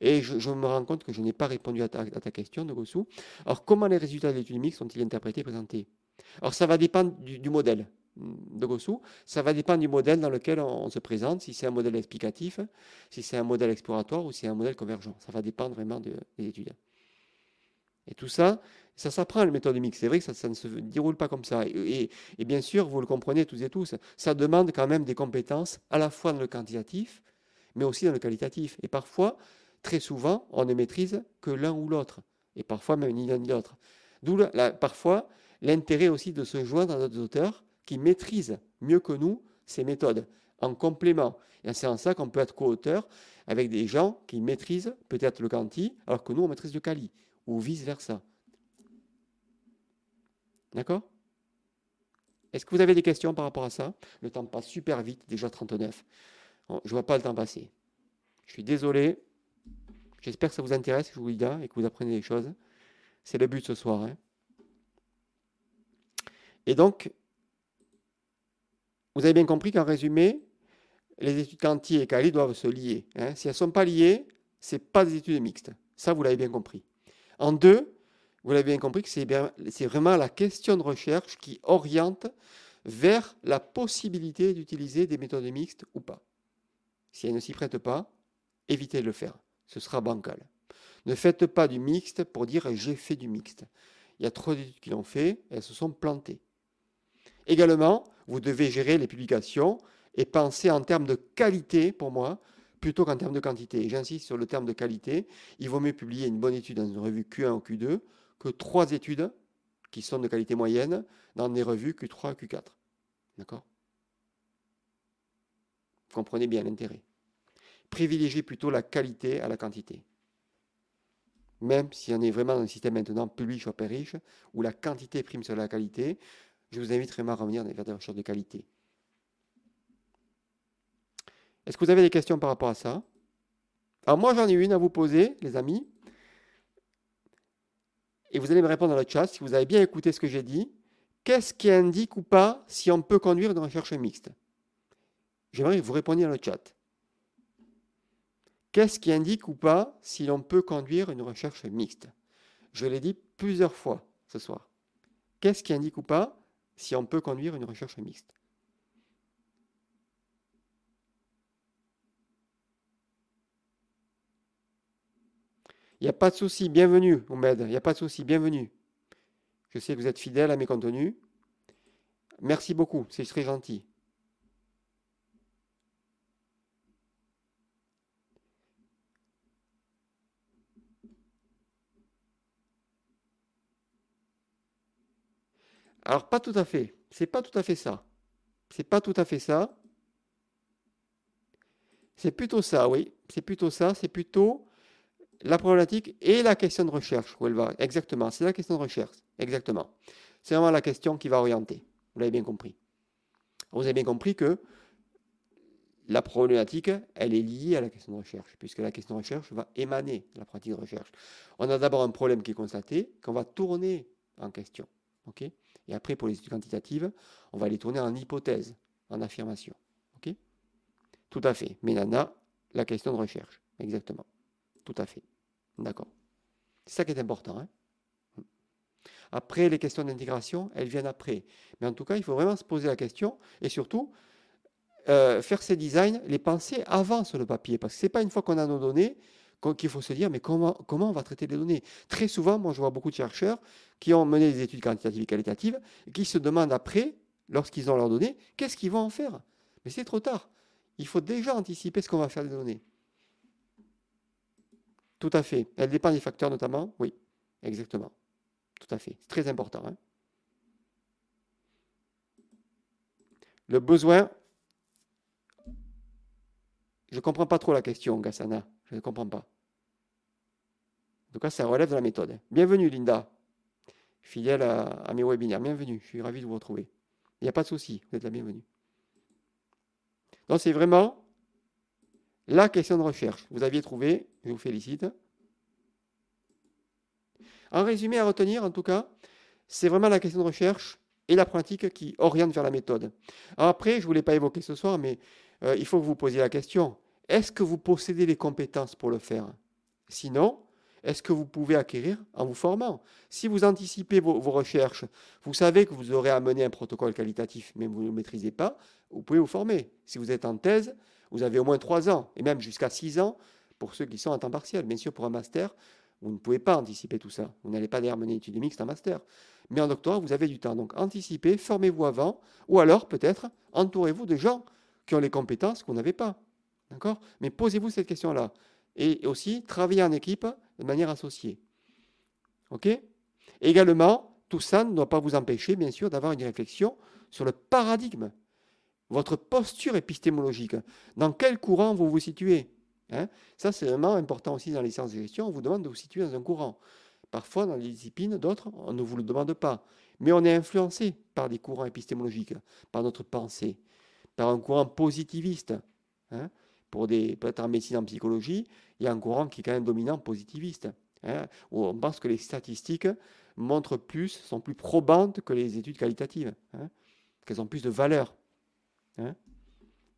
Et je, me rends compte que je n'ai pas répondu à ta, question, de Gossou. Alors, comment les résultats de l'étude mixte sont-ils interprétés et présentés? Alors, ça va dépendre du, modèle de Gossou. Ça va dépendre du modèle dans lequel on, se présente, si c'est un modèle explicatif, si c'est un modèle exploratoire ou si c'est un modèle convergent. Ça va dépendre vraiment des études. Et tout ça, ça s'apprend, la méthode mixte. C'est vrai que ça, ne se déroule pas comme ça. Et, bien sûr, vous le comprenez tous et tous, ça demande quand même des compétences à la fois dans le quantitatif, mais aussi dans le qualitatif. Et parfois, très souvent, on ne maîtrise que l'un ou l'autre. Et parfois même ni l'un ni l'autre. D'où parfois l'intérêt aussi de se joindre à d'autres auteurs qui maîtrisent mieux que nous ces méthodes, en complément. Et c'est en ça qu'on peut être co-auteur avec des gens qui maîtrisent peut-être le quanti, alors que nous, on maîtrise le quali, ou vice-versa. D'accord? Est-ce que vous avez des questions par rapport à ça? Le temps passe super vite, déjà 39. je ne vois pas le temps passer. Je suis désolé. J'espère que ça vous intéresse, je vous dis et que vous apprenez des choses. C'est le but ce soir. Hein. Et donc, vous avez bien compris qu'en résumé, les études quanti et quali doivent se lier. Hein. Si elles ne sont pas liées, ce n'est pas des études mixtes. Ça, vous l'avez bien compris. En deux, vous l'avez bien compris c'est vraiment la question de recherche qui oriente vers la possibilité d'utiliser des méthodes mixtes ou pas. Si elle ne s'y prête pas, évitez de le faire. Ce sera bancal. Ne faites pas du mixte pour dire j'ai fait du mixte. Il y a trop d'études qui l'ont fait elles se sont plantées. Également, vous devez gérer les publications et penser en termes de qualité, pour moi, plutôt qu'en termes de quantité. J'insiste sur le terme de qualité. Il vaut mieux publier une bonne étude dans une revue Q1 ou Q2 que trois études qui sont de qualité moyenne dans des revues Q3 et Q4. D'accord? Comprenez bien l'intérêt. Privilégiez plutôt la qualité à la quantité. Même si on est vraiment dans un système maintenant public ou riche, où la quantité prime sur la qualité, je vous invite vraiment à revenir vers des recherches de qualité. Est-ce que vous avez des questions par rapport à ça? Alors moi j'en ai une à vous poser, les amis. Et vous allez me répondre dans le chat si vous avez bien écouté ce que j'ai dit. Qu'est-ce qui indique ou pas si on peut conduire une recherche mixte? J'aimerais que vous répondiez dans le chat. Qu'est-ce qui indique ou pas si l'on peut conduire une recherche mixte? Je l'ai dit plusieurs fois ce soir. Qu'est-ce qui indique ou pas si on peut conduire une recherche mixte? Il n'y a pas de souci, bienvenue, Omed. Il n'y a pas de souci, bienvenue. Je sais que vous êtes fidèle à mes contenus. Merci beaucoup, c'est très gentil. Alors pas tout à fait. C'est pas tout à fait ça. C'est pas tout à fait ça. C'est plutôt ça, oui. C'est plutôt ça. C'est plutôt la problématique et la question de recherche où elle va. Exactement, c'est la question de recherche. Exactement. C'est vraiment la question qui va orienter. Vous l'avez bien compris. Vous avez bien compris que la problématique, elle est liée à la question de recherche, puisque la question de recherche va émaner de la pratique de recherche. On a d'abord un problème qui est constaté, qu'on va tourner en question. ok? Et après, pour les études quantitatives, on va les tourner en hypothèse, en affirmation. ok? Tout à fait. Mais a la question de recherche. Exactement. Tout à fait. D'accord. C'est ça qui est important. Hein. après, les questions d'intégration, elles viennent après. Mais en tout cas, il faut vraiment se poser la question et surtout euh, faire ces designs, les penser avant sur le papier. Parce que ce n'est pas une fois qu'on a nos données qu'il faut se dire, mais comment, comment on va traiter les données? Très souvent, moi je vois beaucoup de chercheurs qui ont mené des études quantitatives et qualitatives et qui se demandent après, lorsqu'ils ont leurs données, qu'est-ce qu'ils vont en faire? Mais c'est trop tard. Il faut déjà anticiper ce qu'on va faire des données. Tout à fait. Elle dépend des facteurs notamment Oui, exactement. Tout à fait. C'est très important. Hein. le besoin. Je ne comprends pas trop la question, Gassana. Je ne comprends pas. En tout cas, ça relève de la méthode. Bienvenue, Linda. Fidèle à, mes webinaires. Bienvenue. Je suis ravi de vous retrouver. Il n'y a pas de souci. Vous êtes la bienvenue. Donc, c'est vraiment la question de recherche. Vous aviez trouvé. Je vous félicite. En résumé, à retenir, en tout cas, c'est vraiment la question de recherche et la pratique qui oriente vers la méthode. après, je ne voulais pas évoquer ce soir, mais euh, il faut que vous posiez la question. Est-ce que vous possédez les compétences pour le faire? Sinon, est-ce que vous pouvez acquérir en vous formant? Si vous anticipez vos, recherches, vous savez que vous aurez à mener un protocole qualitatif, mais vous ne le maîtrisez pas, vous pouvez vous former. Si vous êtes en thèse, vous avez au moins 3 ans, et même jusqu'à 6 ans pour ceux qui sont en temps partiel. Bien sûr, pour un master, vous ne pouvez pas anticiper tout ça. Vous n'allez pas d'ailleurs mener une étude mixte en master. Mais en doctorat, vous avez du temps. Donc anticipez, formez-vous avant, ou alors peut-être entourez-vous de gens qui ont les compétences vous n'avez pas. D'accord? Mais posez-vous cette question-là. Et aussi, travaillez en équipe de manière associée. OK? Également, tout ça ne doit pas vous empêcher, bien sûr, d'avoir une réflexion sur le paradigme, votre posture épistémologique. Dans quel courant vous vous situez Hein? Ça, c'est vraiment important aussi dans les sciences de gestion. On vous demande de vous situer dans un courant. Parfois, dans les disciplines, d'autres, on ne vous le demande pas. Mais on est influencé par des courants épistémologiques, par notre pensée, par un courant positiviste. Hein? Pour des, peut-être en médecine, en psychologie, il y a un courant qui est quand même dominant positiviste, hein, où on pense que les statistiques montrent plus, sont plus probantes que les études qualitatives, qu'elles ont plus de valeur.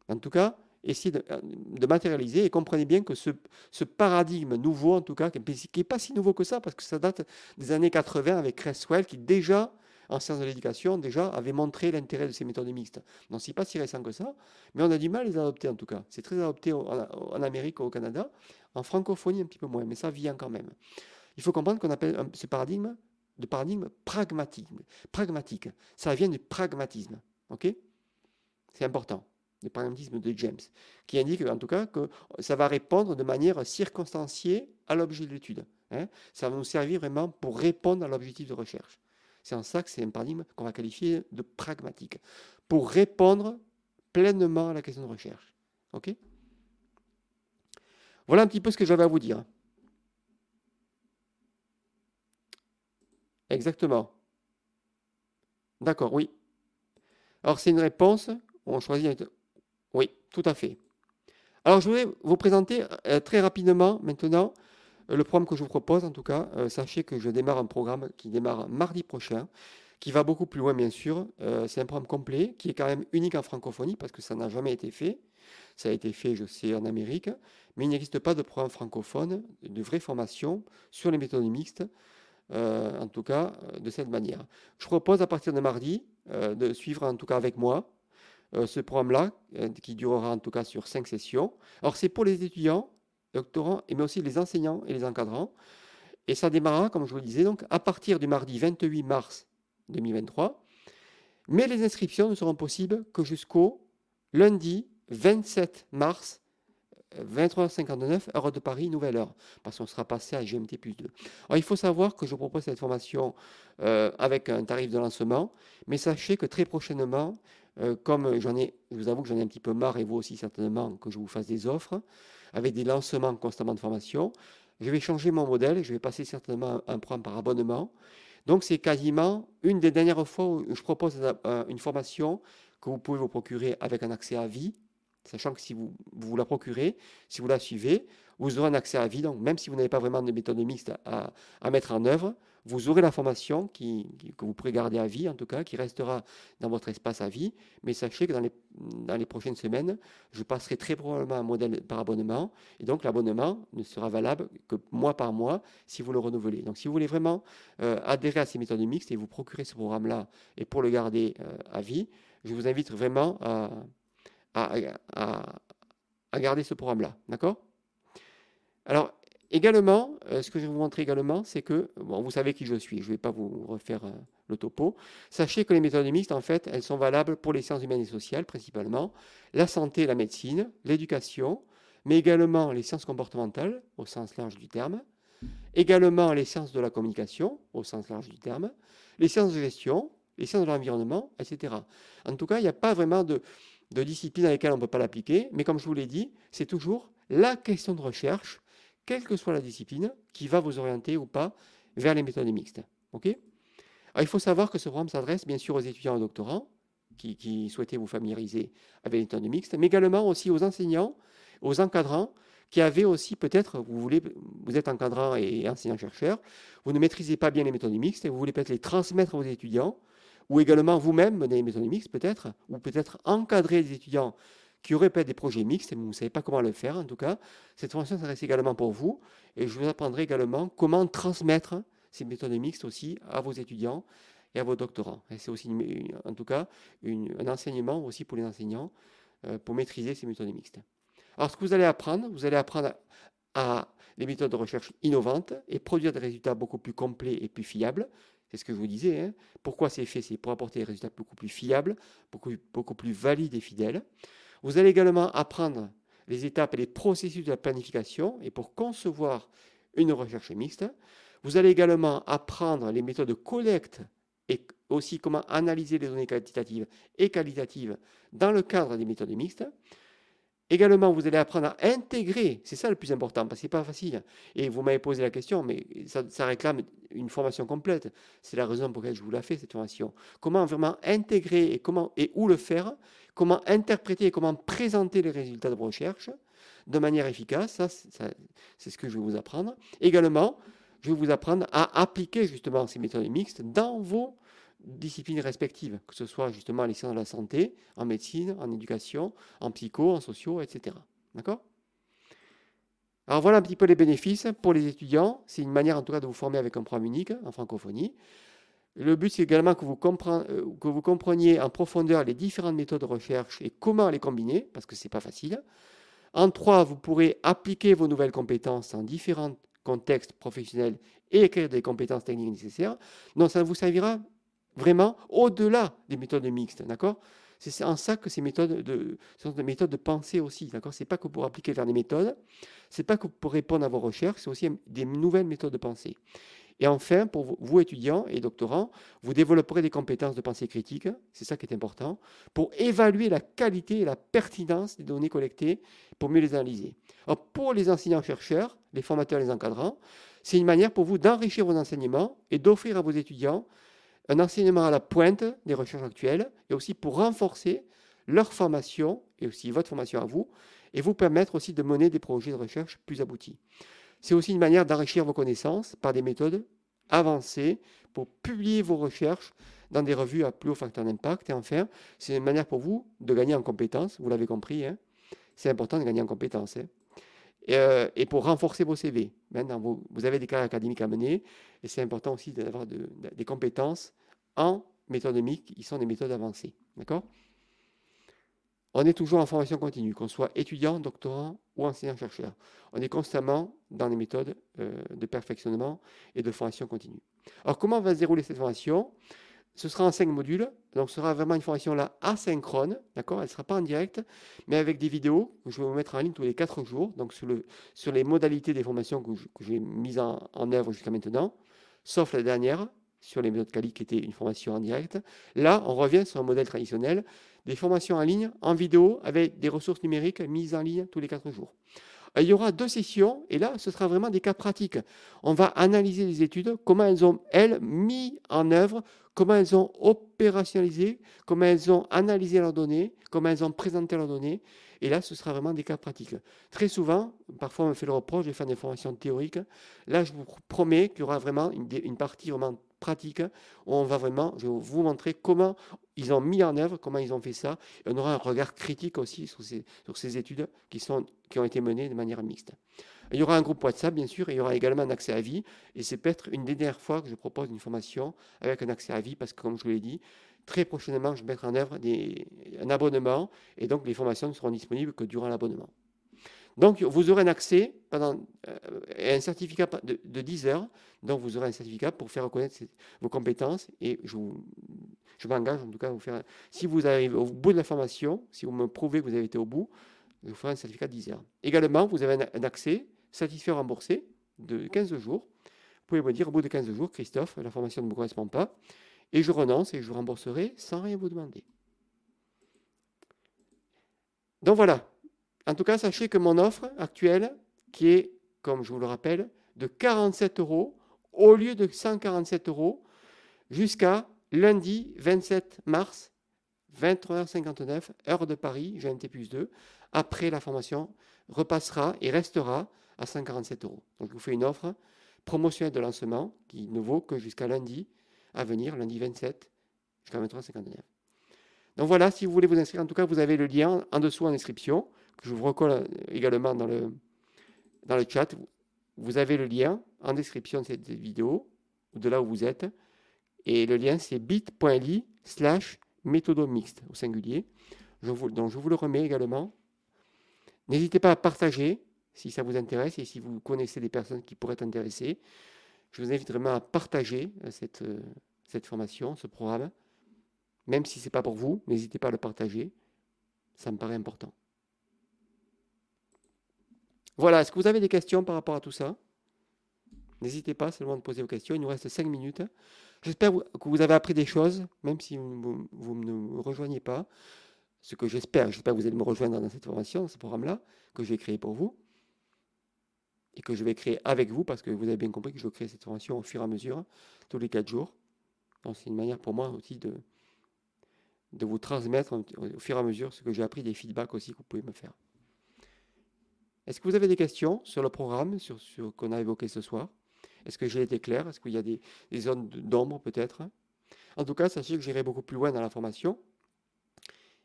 En tout cas, essayez de, matérialiser et comprenez bien que ce, paradigme nouveau, en tout cas, qui n'est pas si nouveau que ça, parce que ça date des années 80 avec Cresswell, qui déjà, en sciences de l'éducation, déjà avait montré l'intérêt de ces méthodes mixtes. Donc, ce n'est pas si récent que ça, mais on a du mal à les adopter, en tout cas. C'est très adopté en, Amérique, au Canada, en francophonie un petit peu moins, mais ça vient quand même. Il faut comprendre qu'on appelle ce paradigme de paradigme pragmatique. pragmatique. Ça vient du pragmatisme. ok? C'est important le pragmatisme de James, qui indique en tout cas que ça va répondre de manière circonstanciée à l'objet de l'étude. Hein. Ça va nous servir vraiment pour répondre à l'objectif de recherche. C'est en ça que c'est un paradigme qu'on va qualifier de pragmatique, pour répondre pleinement à la question de recherche. OK? Voilà un petit peu ce que j'avais à vous dire. Exactement. D'accord, oui. Alors c'est une réponse, on choisit oui, tout à fait. Alors, je voulais vous présenter euh, très rapidement maintenant euh, le programme que je vous propose. En tout cas, euh, sachez que je démarre un programme qui démarre mardi prochain, qui va beaucoup plus loin, bien sûr. c'est un programme complet qui est quand même unique en francophonie parce que ça n'a jamais été fait. Ça a été fait, je sais, en Amérique, mais il n'existe pas de programme francophone, de vraie formation sur les méthodes mixtes. en tout cas, de cette manière. Je propose à partir de mardi de suivre en tout cas avec moi euh, ce programme-là, euh, qui durera en tout cas sur cinq sessions. Alors c'est pour les étudiants, doctorants, mais aussi les enseignants et les encadrants. Et ça démarrera, comme je vous le disais, donc, à partir du mardi 28 mars 2023. Mais les inscriptions ne seront possibles que jusqu'au lundi 27 mars 23h59, heure de Paris, nouvelle heure, parce qu'on sera passé à GMT plus 2. Alors, il faut savoir que je propose cette formation euh, avec un tarif de lancement, mais sachez que très prochainement, euh, comme j'en ai, je vous avoue que j'en ai un petit peu marre, et vous aussi certainement, que je vous fasse des offres, avec des lancements constamment de formation, je vais changer mon modèle, je vais passer certainement un programme par abonnement. Donc c'est quasiment une des dernières fois où je propose une formation que vous pouvez vous procurer avec un accès à vie, sachant que si vous, vous la procurez, si vous la suivez, vous aurez un accès à vie. Donc, même si vous n'avez pas vraiment de méthode mixte à, à mettre en œuvre, vous aurez la formation qui, que vous pourrez garder à vie, en tout cas, qui restera dans votre espace à vie. Mais sachez que dans les, prochaines semaines, je passerai très probablement un modèle par abonnement. Et donc, l'abonnement ne sera valable que mois par mois si vous le renouvelez. Donc, si vous voulez vraiment euh, adhérer à ces méthodes mixtes et vous procurer ce programme-là et pour le garder euh, à vie, je vous invite vraiment à à, garder ce programme-là. D'accord? Alors, également, euh, ce que je vais vous montrer également, c'est que, bon, vous savez qui je suis, je ne vais pas vous refaire euh, le topo. Sachez que les méthodes mixtes, en fait, elles sont valables pour les sciences humaines et sociales, principalement, la santé, la médecine, l'éducation, mais également les sciences comportementales, au sens large du terme, également les sciences de la communication, au sens large du terme, les sciences de gestion, les sciences de l'environnement, etc. En tout cas, il n'y a pas vraiment de, de disciplines dans lesquelles on ne peut pas l'appliquer, mais comme je vous l'ai dit, c'est toujours la question de recherche, quelle que soit la discipline, qui va vous orienter ou pas vers les méthodes mixtes. il faut savoir que ce programme s'adresse bien sûr aux étudiants et doctorants qui, souhaitaient vous familiariser avec les méthodes mixtes, mais également aussi aux enseignants, aux encadrants qui avaient aussi peut-être, vous êtes encadrant et enseignant-chercheur, vous ne maîtrisez pas bien les méthodes mixtes et vous voulez peut-être les transmettre vos étudiants, ou également vous-même mener les méthodes mixtes peut-être, ou peut-être encadrer des étudiants qui auraient peut-être des projets mixtes, mais vous ne savez pas comment le faire en tout cas. Cette formation s'adresse également pour vous, et je vous apprendrai également comment transmettre ces méthodes mixtes aussi à vos étudiants et à vos doctorants. Et c'est aussi, en tout cas, un enseignement aussi pour les enseignants euh, pour maîtriser ces méthodes mixtes. Alors, ce que vous allez apprendre, vous allez apprendre à, les méthodes de recherche innovantes et produire des résultats beaucoup plus complets et plus fiables. C'est ce que je vous disais. Hein. Pourquoi c'est fait? C'est pour apporter des résultats beaucoup plus fiables, beaucoup, beaucoup plus valides et fidèles. Vous allez également apprendre les étapes et les processus de la planification et pour concevoir une recherche mixte. Vous allez également apprendre les méthodes de collecte et aussi comment analyser les données quantitatives et qualitatives dans le cadre des méthodes mixtes. Également, vous allez apprendre à intégrer, c'est ça le plus important, parce que ce n'est pas facile. Et vous m'avez posé la question, mais ça, réclame une formation complète. C'est la raison pour laquelle je vous l'ai fait, cette formation. Comment vraiment intégrer et, comment, et où le faire, comment interpréter et comment présenter les résultats de vos recherches de manière efficace, ça, c'est ce que je vais vous apprendre. Également, je vais vous apprendre à appliquer justement ces méthodes mixtes dans vos disciplines respectives, que ce soit justement les sciences de la santé, en médecine, en éducation, en psycho, en sociaux, etc. D'accord? Alors voilà un petit peu les bénéfices pour les étudiants. C'est une manière en tout cas de vous former avec un programme unique en francophonie. Le but, c'est également que vous, euh, que vous compreniez en profondeur les différentes méthodes de recherche et comment les combiner, parce que ce n'est pas facile. En trois, vous pourrez appliquer vos nouvelles compétences en différents contextes professionnels et écrire des compétences techniques nécessaires. Donc, ça vous servira vraiment au-delà des méthodes mixtes, d'accord? C'est en ça que ces méthodes de, sont des méthodes de pensée aussi, d'accord? C'est pas que pour appliquer vers des méthodes, c'est pas que pour répondre à vos recherches, c'est aussi des nouvelles méthodes de pensée. Et enfin, pour vous étudiants et doctorants, vous développerez des compétences de pensée critique, c'est ça qui est important, pour évaluer la qualité et la pertinence des données collectées, pour mieux les analyser. pour les enseignants-chercheurs, les formateurs et les encadrants, c'est une manière pour vous d'enrichir vos enseignements et d'offrir à vos étudiants un enseignement à la pointe des recherches actuelles et aussi pour renforcer leur formation et aussi votre formation à vous et vous permettre aussi de mener des projets de recherche plus aboutis. C'est aussi une manière d'enrichir vos connaissances par des méthodes avancées pour publier vos recherches dans des revues à plus haut facteur d'impact. Et enfin, c'est une manière pour vous de gagner en compétences, vous l'avez compris, hein. c'est important de gagner en compétences. Hein. Euh, et, pour renforcer vos CV. Vous, avez des carrières académiques à mener et c'est important aussi d'avoir des compétences en méthodémique qui sont des méthodes avancées. D'accord? On est toujours en formation continue, qu'on soit étudiant, doctorant enseignant-chercheur. On est constamment dans les méthodes euh, de perfectionnement et de formation continue. Alors, comment va se dérouler cette formation? Ce sera en cinq modules, donc ce sera vraiment une formation là asynchrone, d'accord? Elle ne sera pas en direct, mais avec des vidéos que je vais vous mettre en ligne tous les quatre jours, donc sur, le, sur les modalités des formations que j'ai mises en œuvre jusqu'à maintenant, sauf la dernière, sur les méthodes Cali qui était une formation en direct. Là, on revient sur un modèle traditionnel, des formations en ligne, en vidéo, avec des ressources numériques mises en ligne tous les quatre jours. Il y aura deux sessions, et là, ce sera vraiment des cas pratiques. On va analyser les études, comment elles ont, elles, mis en œuvre, comment elles ont opérationnalisé, comment elles ont analysé leurs données, comment elles ont présenté leurs données. Et là, ce sera vraiment des cas pratiques. Très souvent, parfois on me fait le reproche de faire des formations théoriques. Là, je vous promets qu'il y aura vraiment une, une partie vraiment pratique on va vraiment, vais vous montrer comment ils ont mis en œuvre, comment ils ont fait ça. Et on aura un regard critique aussi sur ces, études qui, ont été menées de manière mixte. Il y aura un groupe WhatsApp, bien sûr, et il y aura également un accès à vie. Et c'est peut-être une des dernières fois que je propose une formation avec un accès à vie, parce que comme je vous l'ai dit, très prochainement, je mettrai en œuvre un abonnement et donc les formations ne seront disponibles que durant l'abonnement. Donc, vous aurez un accès pendant euh, un certificat de, 10 heures. Donc, vous aurez un certificat pour faire reconnaître vos compétences. Et je, je m'engage en tout cas à vous faire. Si vous arrivez au bout de la formation, si vous me prouvez que vous avez été au bout, je vous ferai un certificat de 10 heures. Également, vous avez un, accès satisfait remboursé de 15 jours. Vous pouvez me dire au bout de 15 jours, Christophe, la formation ne me correspond pas. Et je renonce et je rembourserai sans rien vous demander. Donc voilà, en tout cas, sachez que mon offre actuelle, qui est, comme je vous le rappelle, de 47 euros au lieu de 147 euros jusqu'à lundi 27 mars, 23h59, heure de Paris, GMT plus 2. Après la formation, repassera et restera à 147 euros. Donc je vous fais une offre promotionnelle de lancement qui ne vaut que jusqu'à lundi à venir, lundi 27, jusqu'à 23h59. Donc voilà, si vous voulez vous inscrire, en tout cas, vous avez le lien en dessous en description je vous recolle également dans le, dans le chat. Vous avez le lien en description de cette vidéo, de là où vous êtes. Et le lien, c'est bit.ly slash méthodo mixte au singulier. Je vous, donc je vous le remets également. N'hésitez pas à partager si ça vous intéresse et si vous connaissez des personnes qui pourraient être intéressées. Je vous invite vraiment à partager euh, cette, euh, cette formation, ce programme. Même si ce n'est pas pour vous, n'hésitez pas à le partager. Ça me paraît important. Voilà, est-ce que vous avez des questions par rapport à tout ça? N'hésitez pas seulement à poser vos questions. Il nous reste 5 minutes. J'espère que vous avez appris des choses, même si vous, ne me rejoignez pas. Ce que j'espère, j'espère que vous allez me rejoindre dans cette formation, dans ce programme-là, que je vais créer pour vous. Et que je vais créer avec vous, parce que vous avez bien compris que je créer cette formation au fur et à mesure, tous les 4 jours. Donc c'est une manière pour moi aussi de, de vous transmettre au fur et à mesure ce que j'ai appris, des feedbacks aussi que vous pouvez me faire. Est-ce que vous avez des questions sur le programme, sur ce qu'on a évoqué ce soir? Est-ce que j'ai été clair? Est-ce qu'il y a des, zones d'ombre peut-être? En tout cas, sachez que j'irai beaucoup plus loin dans la formation.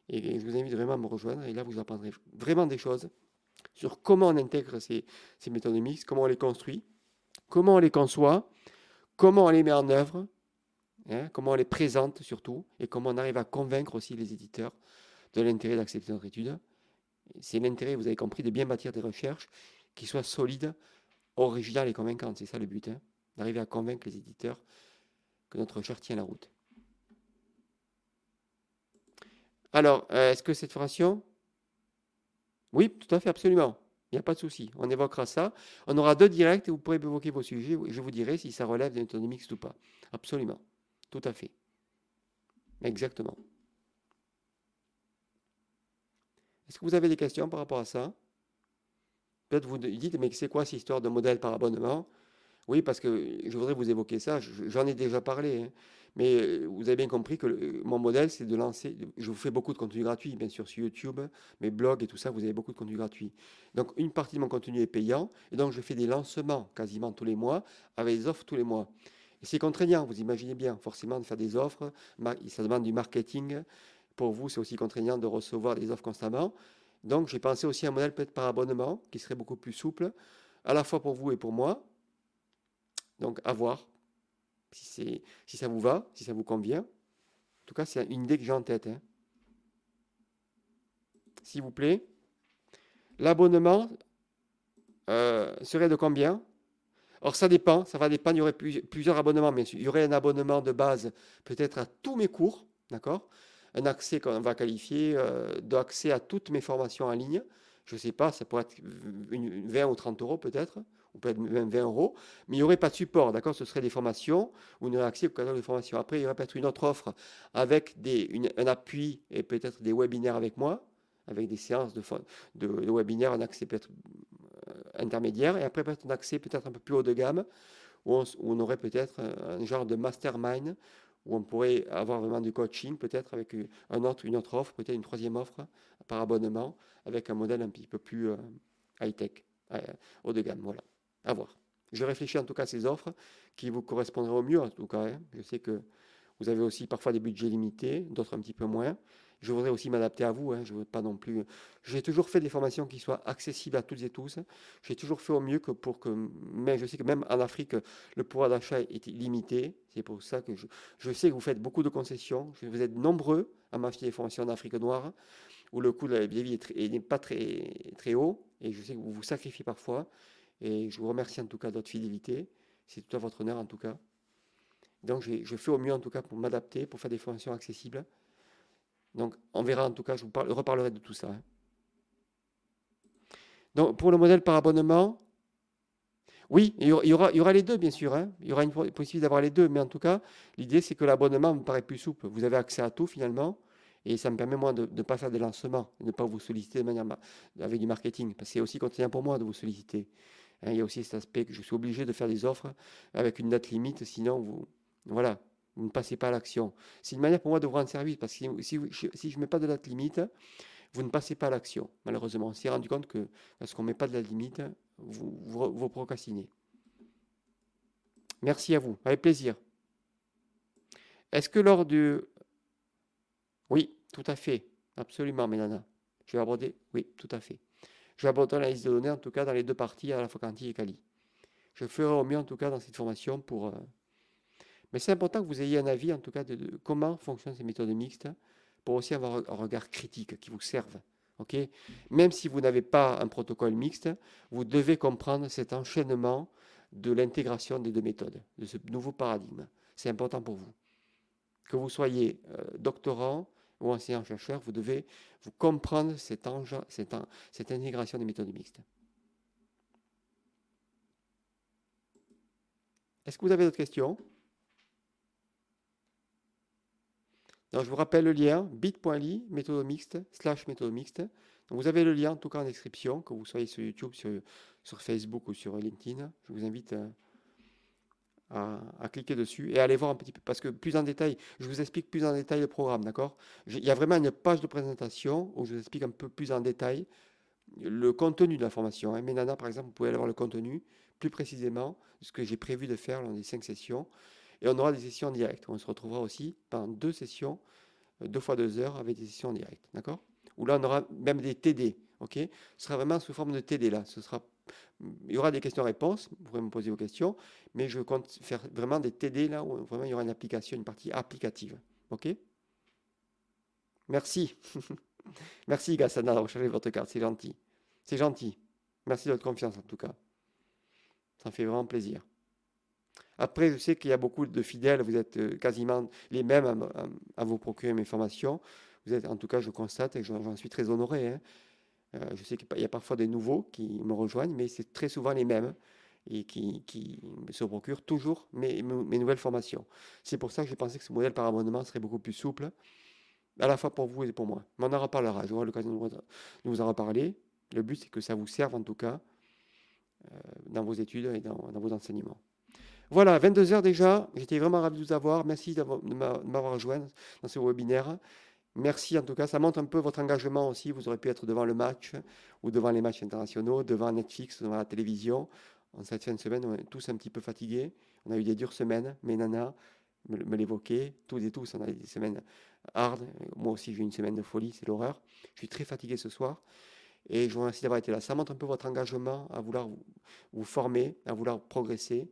Et je vous invite vraiment à me rejoindre. Et là, vous apprendrez vraiment des choses sur comment on intègre ces, méthodes mixtes, comment on les construit, comment on les conçoit, comment on les met en œuvre, hein, comment on les présente surtout, et comment on arrive à convaincre aussi les éditeurs de l'intérêt d'accepter notre étude. C'est l'intérêt, vous avez compris, de bien bâtir des recherches qui soient solides, originales et convaincantes. C'est ça le but, hein, d'arriver à convaincre les éditeurs que notre recherche tient la route. Alors, euh, est-ce que cette formation? Oui, tout à fait, absolument. Il n'y a pas de souci. On évoquera ça. On aura deux directs et vous pourrez évoquer vos sujets. Je vous dirai si ça relève d'un mixte ou pas. Absolument. Tout à fait. Exactement. Est-ce que vous avez des questions par rapport à ça? Peut-être vous dites, mais c'est quoi cette histoire de modèle par abonnement? Oui, parce que je voudrais vous évoquer ça. J'en ai déjà parlé. Hein. Mais euh, vous avez bien compris que mon modèle, c'est de lancer. Je vous fais beaucoup de contenu gratuit, bien sûr, sur YouTube, mes blogs et tout ça, vous avez beaucoup de contenu gratuit. Donc, une partie de mon contenu est payant. Et donc, je fais des lancements quasiment tous les mois, avec des offres tous les mois. Et c'est contraignant, vous imaginez bien, forcément, de faire des offres. Ça demande du marketing, pour vous, c'est aussi contraignant de recevoir des offres constamment. Donc, j'ai pensé aussi à un modèle peut-être par abonnement qui serait beaucoup plus souple, à la fois pour vous et pour moi. Donc, à voir si, si ça vous va, si ça vous convient. En tout cas, c'est une idée que j'ai en tête. Hein. S'il vous plaît. L'abonnement euh, serait de combien? Or, ça dépend, ça va dépendre. Il y aurait plusieurs abonnements, mais il y aurait un abonnement de base peut-être à tous mes cours, d'accord? Un accès qu'on va qualifier euh, d'accès à toutes mes formations en ligne. Je ne sais pas, ça pourrait être 20 ou 30 euros peut-être, ou peut-être même 20 euros, mais il n'y aurait pas de support, d'accord? Ce serait des formations, ou on aurait accès au catalogue de formations. Après, il y aurait peut-être une autre offre avec des, un appui et peut-être des webinaires avec moi, avec des séances de, de, webinaires, un accès peut-être euh, intermédiaire, et après peut-être un accès peut-être un peu plus haut de gamme, où on aurait peut-être un genre de mastermind où on pourrait avoir vraiment du coaching, peut-être avec autre, une autre offre, peut-être une troisième offre par abonnement, avec un modèle un petit peu plus euh, high-tech, euh, haut de gamme. Voilà, à voir. Je réfléchis en tout cas à ces offres qui vous correspondraient au mieux, en tout cas. Hein. Je sais que vous avez aussi parfois des budgets limités, d'autres un petit peu moins. Je voudrais aussi m'adapter à vous. Hein, je veux pas non plus. J'ai toujours fait des formations qui soient accessibles à toutes et tous. J'ai toujours fait au mieux pour que. Mais je sais que même en Afrique, le pouvoir d'achat est limité. C'est pour ça que je, je, sais que vous faites beaucoup de concessions. Vous êtes nombreux à m'acheter des formations en Afrique noire où le coût de la vie n'est pas très, très haut. Et je sais que vous vous sacrifiez parfois. Et je vous remercie en tout cas de votre fidélité. C'est tout à votre honneur en tout cas. Donc je fais au mieux en tout cas pour m'adapter, pour faire des formations accessibles. Donc on verra en tout cas, je vous reparlerai de tout ça. Hein. Donc pour le modèle par abonnement, oui, il y aura, les deux bien sûr. Hein. Il y aura une possibilité d'avoir les deux, mais en tout cas, l'idée c'est que l'abonnement me paraît plus souple. Vous avez accès à tout finalement. Et ça me permet moi de ne pas faire des lancements, de ne pas vous solliciter de manière avec du marketing. Parce que c'est aussi quotidien pour moi de vous solliciter. Hein, il y a aussi cet aspect que je suis obligé de faire des offres avec une date limite, sinon vous, voilà, vous ne passez pas à l'action. C'est une manière pour moi de vous rendre service, parce que si, je ne mets pas de date limite, vous ne passez pas à l'action. Malheureusement, on s'est rendu compte que lorsqu'on ne met pas de date limite, vous, vous, procrastinez. Merci à vous, avec plaisir. Est-ce que lors du... Oui, tout à fait, absolument, Mélana. Je vais aborder, oui, tout à fait. Je vais aborder la liste de données, en tout cas, dans les deux parties, à la fois quanti et quali. Je ferai au mieux, en tout cas, dans cette formation pour... Euh, mais c'est important que vous ayez un avis, en tout cas, de, comment fonctionnent ces méthodes mixtes, pour aussi avoir un regard critique qui vous serve. Même si vous n'avez pas un protocole mixte, vous devez comprendre cet enchaînement de l'intégration des deux méthodes, de ce nouveau paradigme. C'est important pour vous. Que vous soyez euh, doctorant ou enseignant-chercheur, vous devez vous comprendre cette intégration des méthodes mixtes. Est-ce que vous avez d'autres questions? Je vous rappelle le lien bit.ly méthode mixte slash méthode mixte. vous avez le lien en tout cas en description, que vous soyez sur YouTube, sur, Facebook ou sur LinkedIn. Je vous invite à, cliquer dessus et à aller voir un petit peu, parce que plus en détail, je vous explique plus en détail le programme, d'accord? Il y a vraiment une page de présentation où je vous explique un peu plus en détail le contenu de la formation. Hein. Nana, par exemple, vous pouvez aller voir le contenu plus précisément, ce que j'ai prévu de faire dans les cinq sessions. Et on aura des sessions en direct. On se retrouvera aussi pendant deux sessions, euh, deux fois deux heures, avec des sessions en direct. D'accord? Où là, on aura même des TD. OK? Ce sera vraiment sous forme de TD là. Ce sera, il y aura des questions-réponses. Vous pourrez me poser vos questions. Mais je compte faire vraiment des TD là où vraiment il y aura une application, une partie applicative. OK? Merci. Merci Gassana d'avoir chargé votre carte. C'est gentil. C'est gentil. Merci de votre confiance en tout cas. Ça fait vraiment plaisir. Après, je sais qu'il y a beaucoup de fidèles, vous êtes euh, quasiment les mêmes à, vous procurer mes formations. Vous êtes, en tout cas, je constate et j'en suis très honoré. Hein. Euh, je sais qu'il y a parfois des nouveaux qui me rejoignent, mais c'est très souvent les mêmes et qui, se procurent toujours mes, nouvelles formations. C'est pour ça que j'ai pensé que ce modèle par abonnement serait beaucoup plus souple, à la fois pour vous et pour moi. Mais on en reparlera, j'aurai l'occasion de vous en reparler. Le but, c'est que ça vous serve en tout cas euh, dans vos études et dans vos enseignements. Voilà, 22h déjà. J'étais vraiment ravi de vous avoir. Merci de m'avoir rejoint dans ce webinaire. Merci en tout cas. Ça montre un peu votre engagement aussi. Vous aurez pu être devant le match ou devant les matchs internationaux, devant Netflix, devant la télévision. En cette fin de semaine, on est tous un petit peu fatigués. On a eu des dures semaines, mais Nana me, l'évoquait. Tous et tous, on a eu des semaines hard. Moi aussi, j'ai eu une semaine de folie, c'est l'horreur. Je suis très fatigué ce soir. Et je vous remercie d'avoir été là. Ça montre un peu votre engagement à vouloir vous former, à vouloir progresser.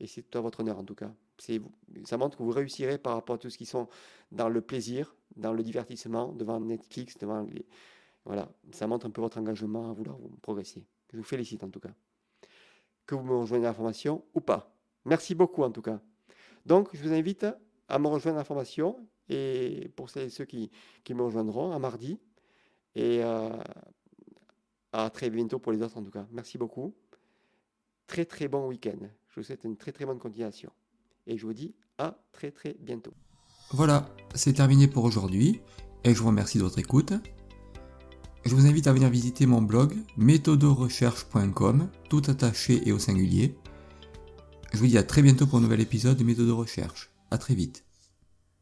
Et c'est tout à votre honneur en tout cas. Ça montre que vous réussirez par rapport à tout ce qui sont dans le plaisir, dans le divertissement, devant Netflix, devant les... Voilà, ça montre un peu votre engagement à vouloir progresser. Je vous félicite en tout cas. Que vous me rejoignez à la formation ou pas. Merci beaucoup en tout cas. Donc, je vous invite à me rejoindre à la formation et pour ceux qui, me rejoindront à mardi. Et euh, à très bientôt pour les autres en tout cas. Merci beaucoup. Très très bon week-end. Je vous souhaite une très très bonne continuation. Et je vous dis à très très bientôt. Voilà, c'est terminé pour aujourd'hui et je vous remercie de votre écoute. Je vous invite à venir visiter mon blog méthodorecherche.com, tout attaché et au singulier. Je vous dis à très bientôt pour un nouvel épisode de Méthode de Recherche. À très vite.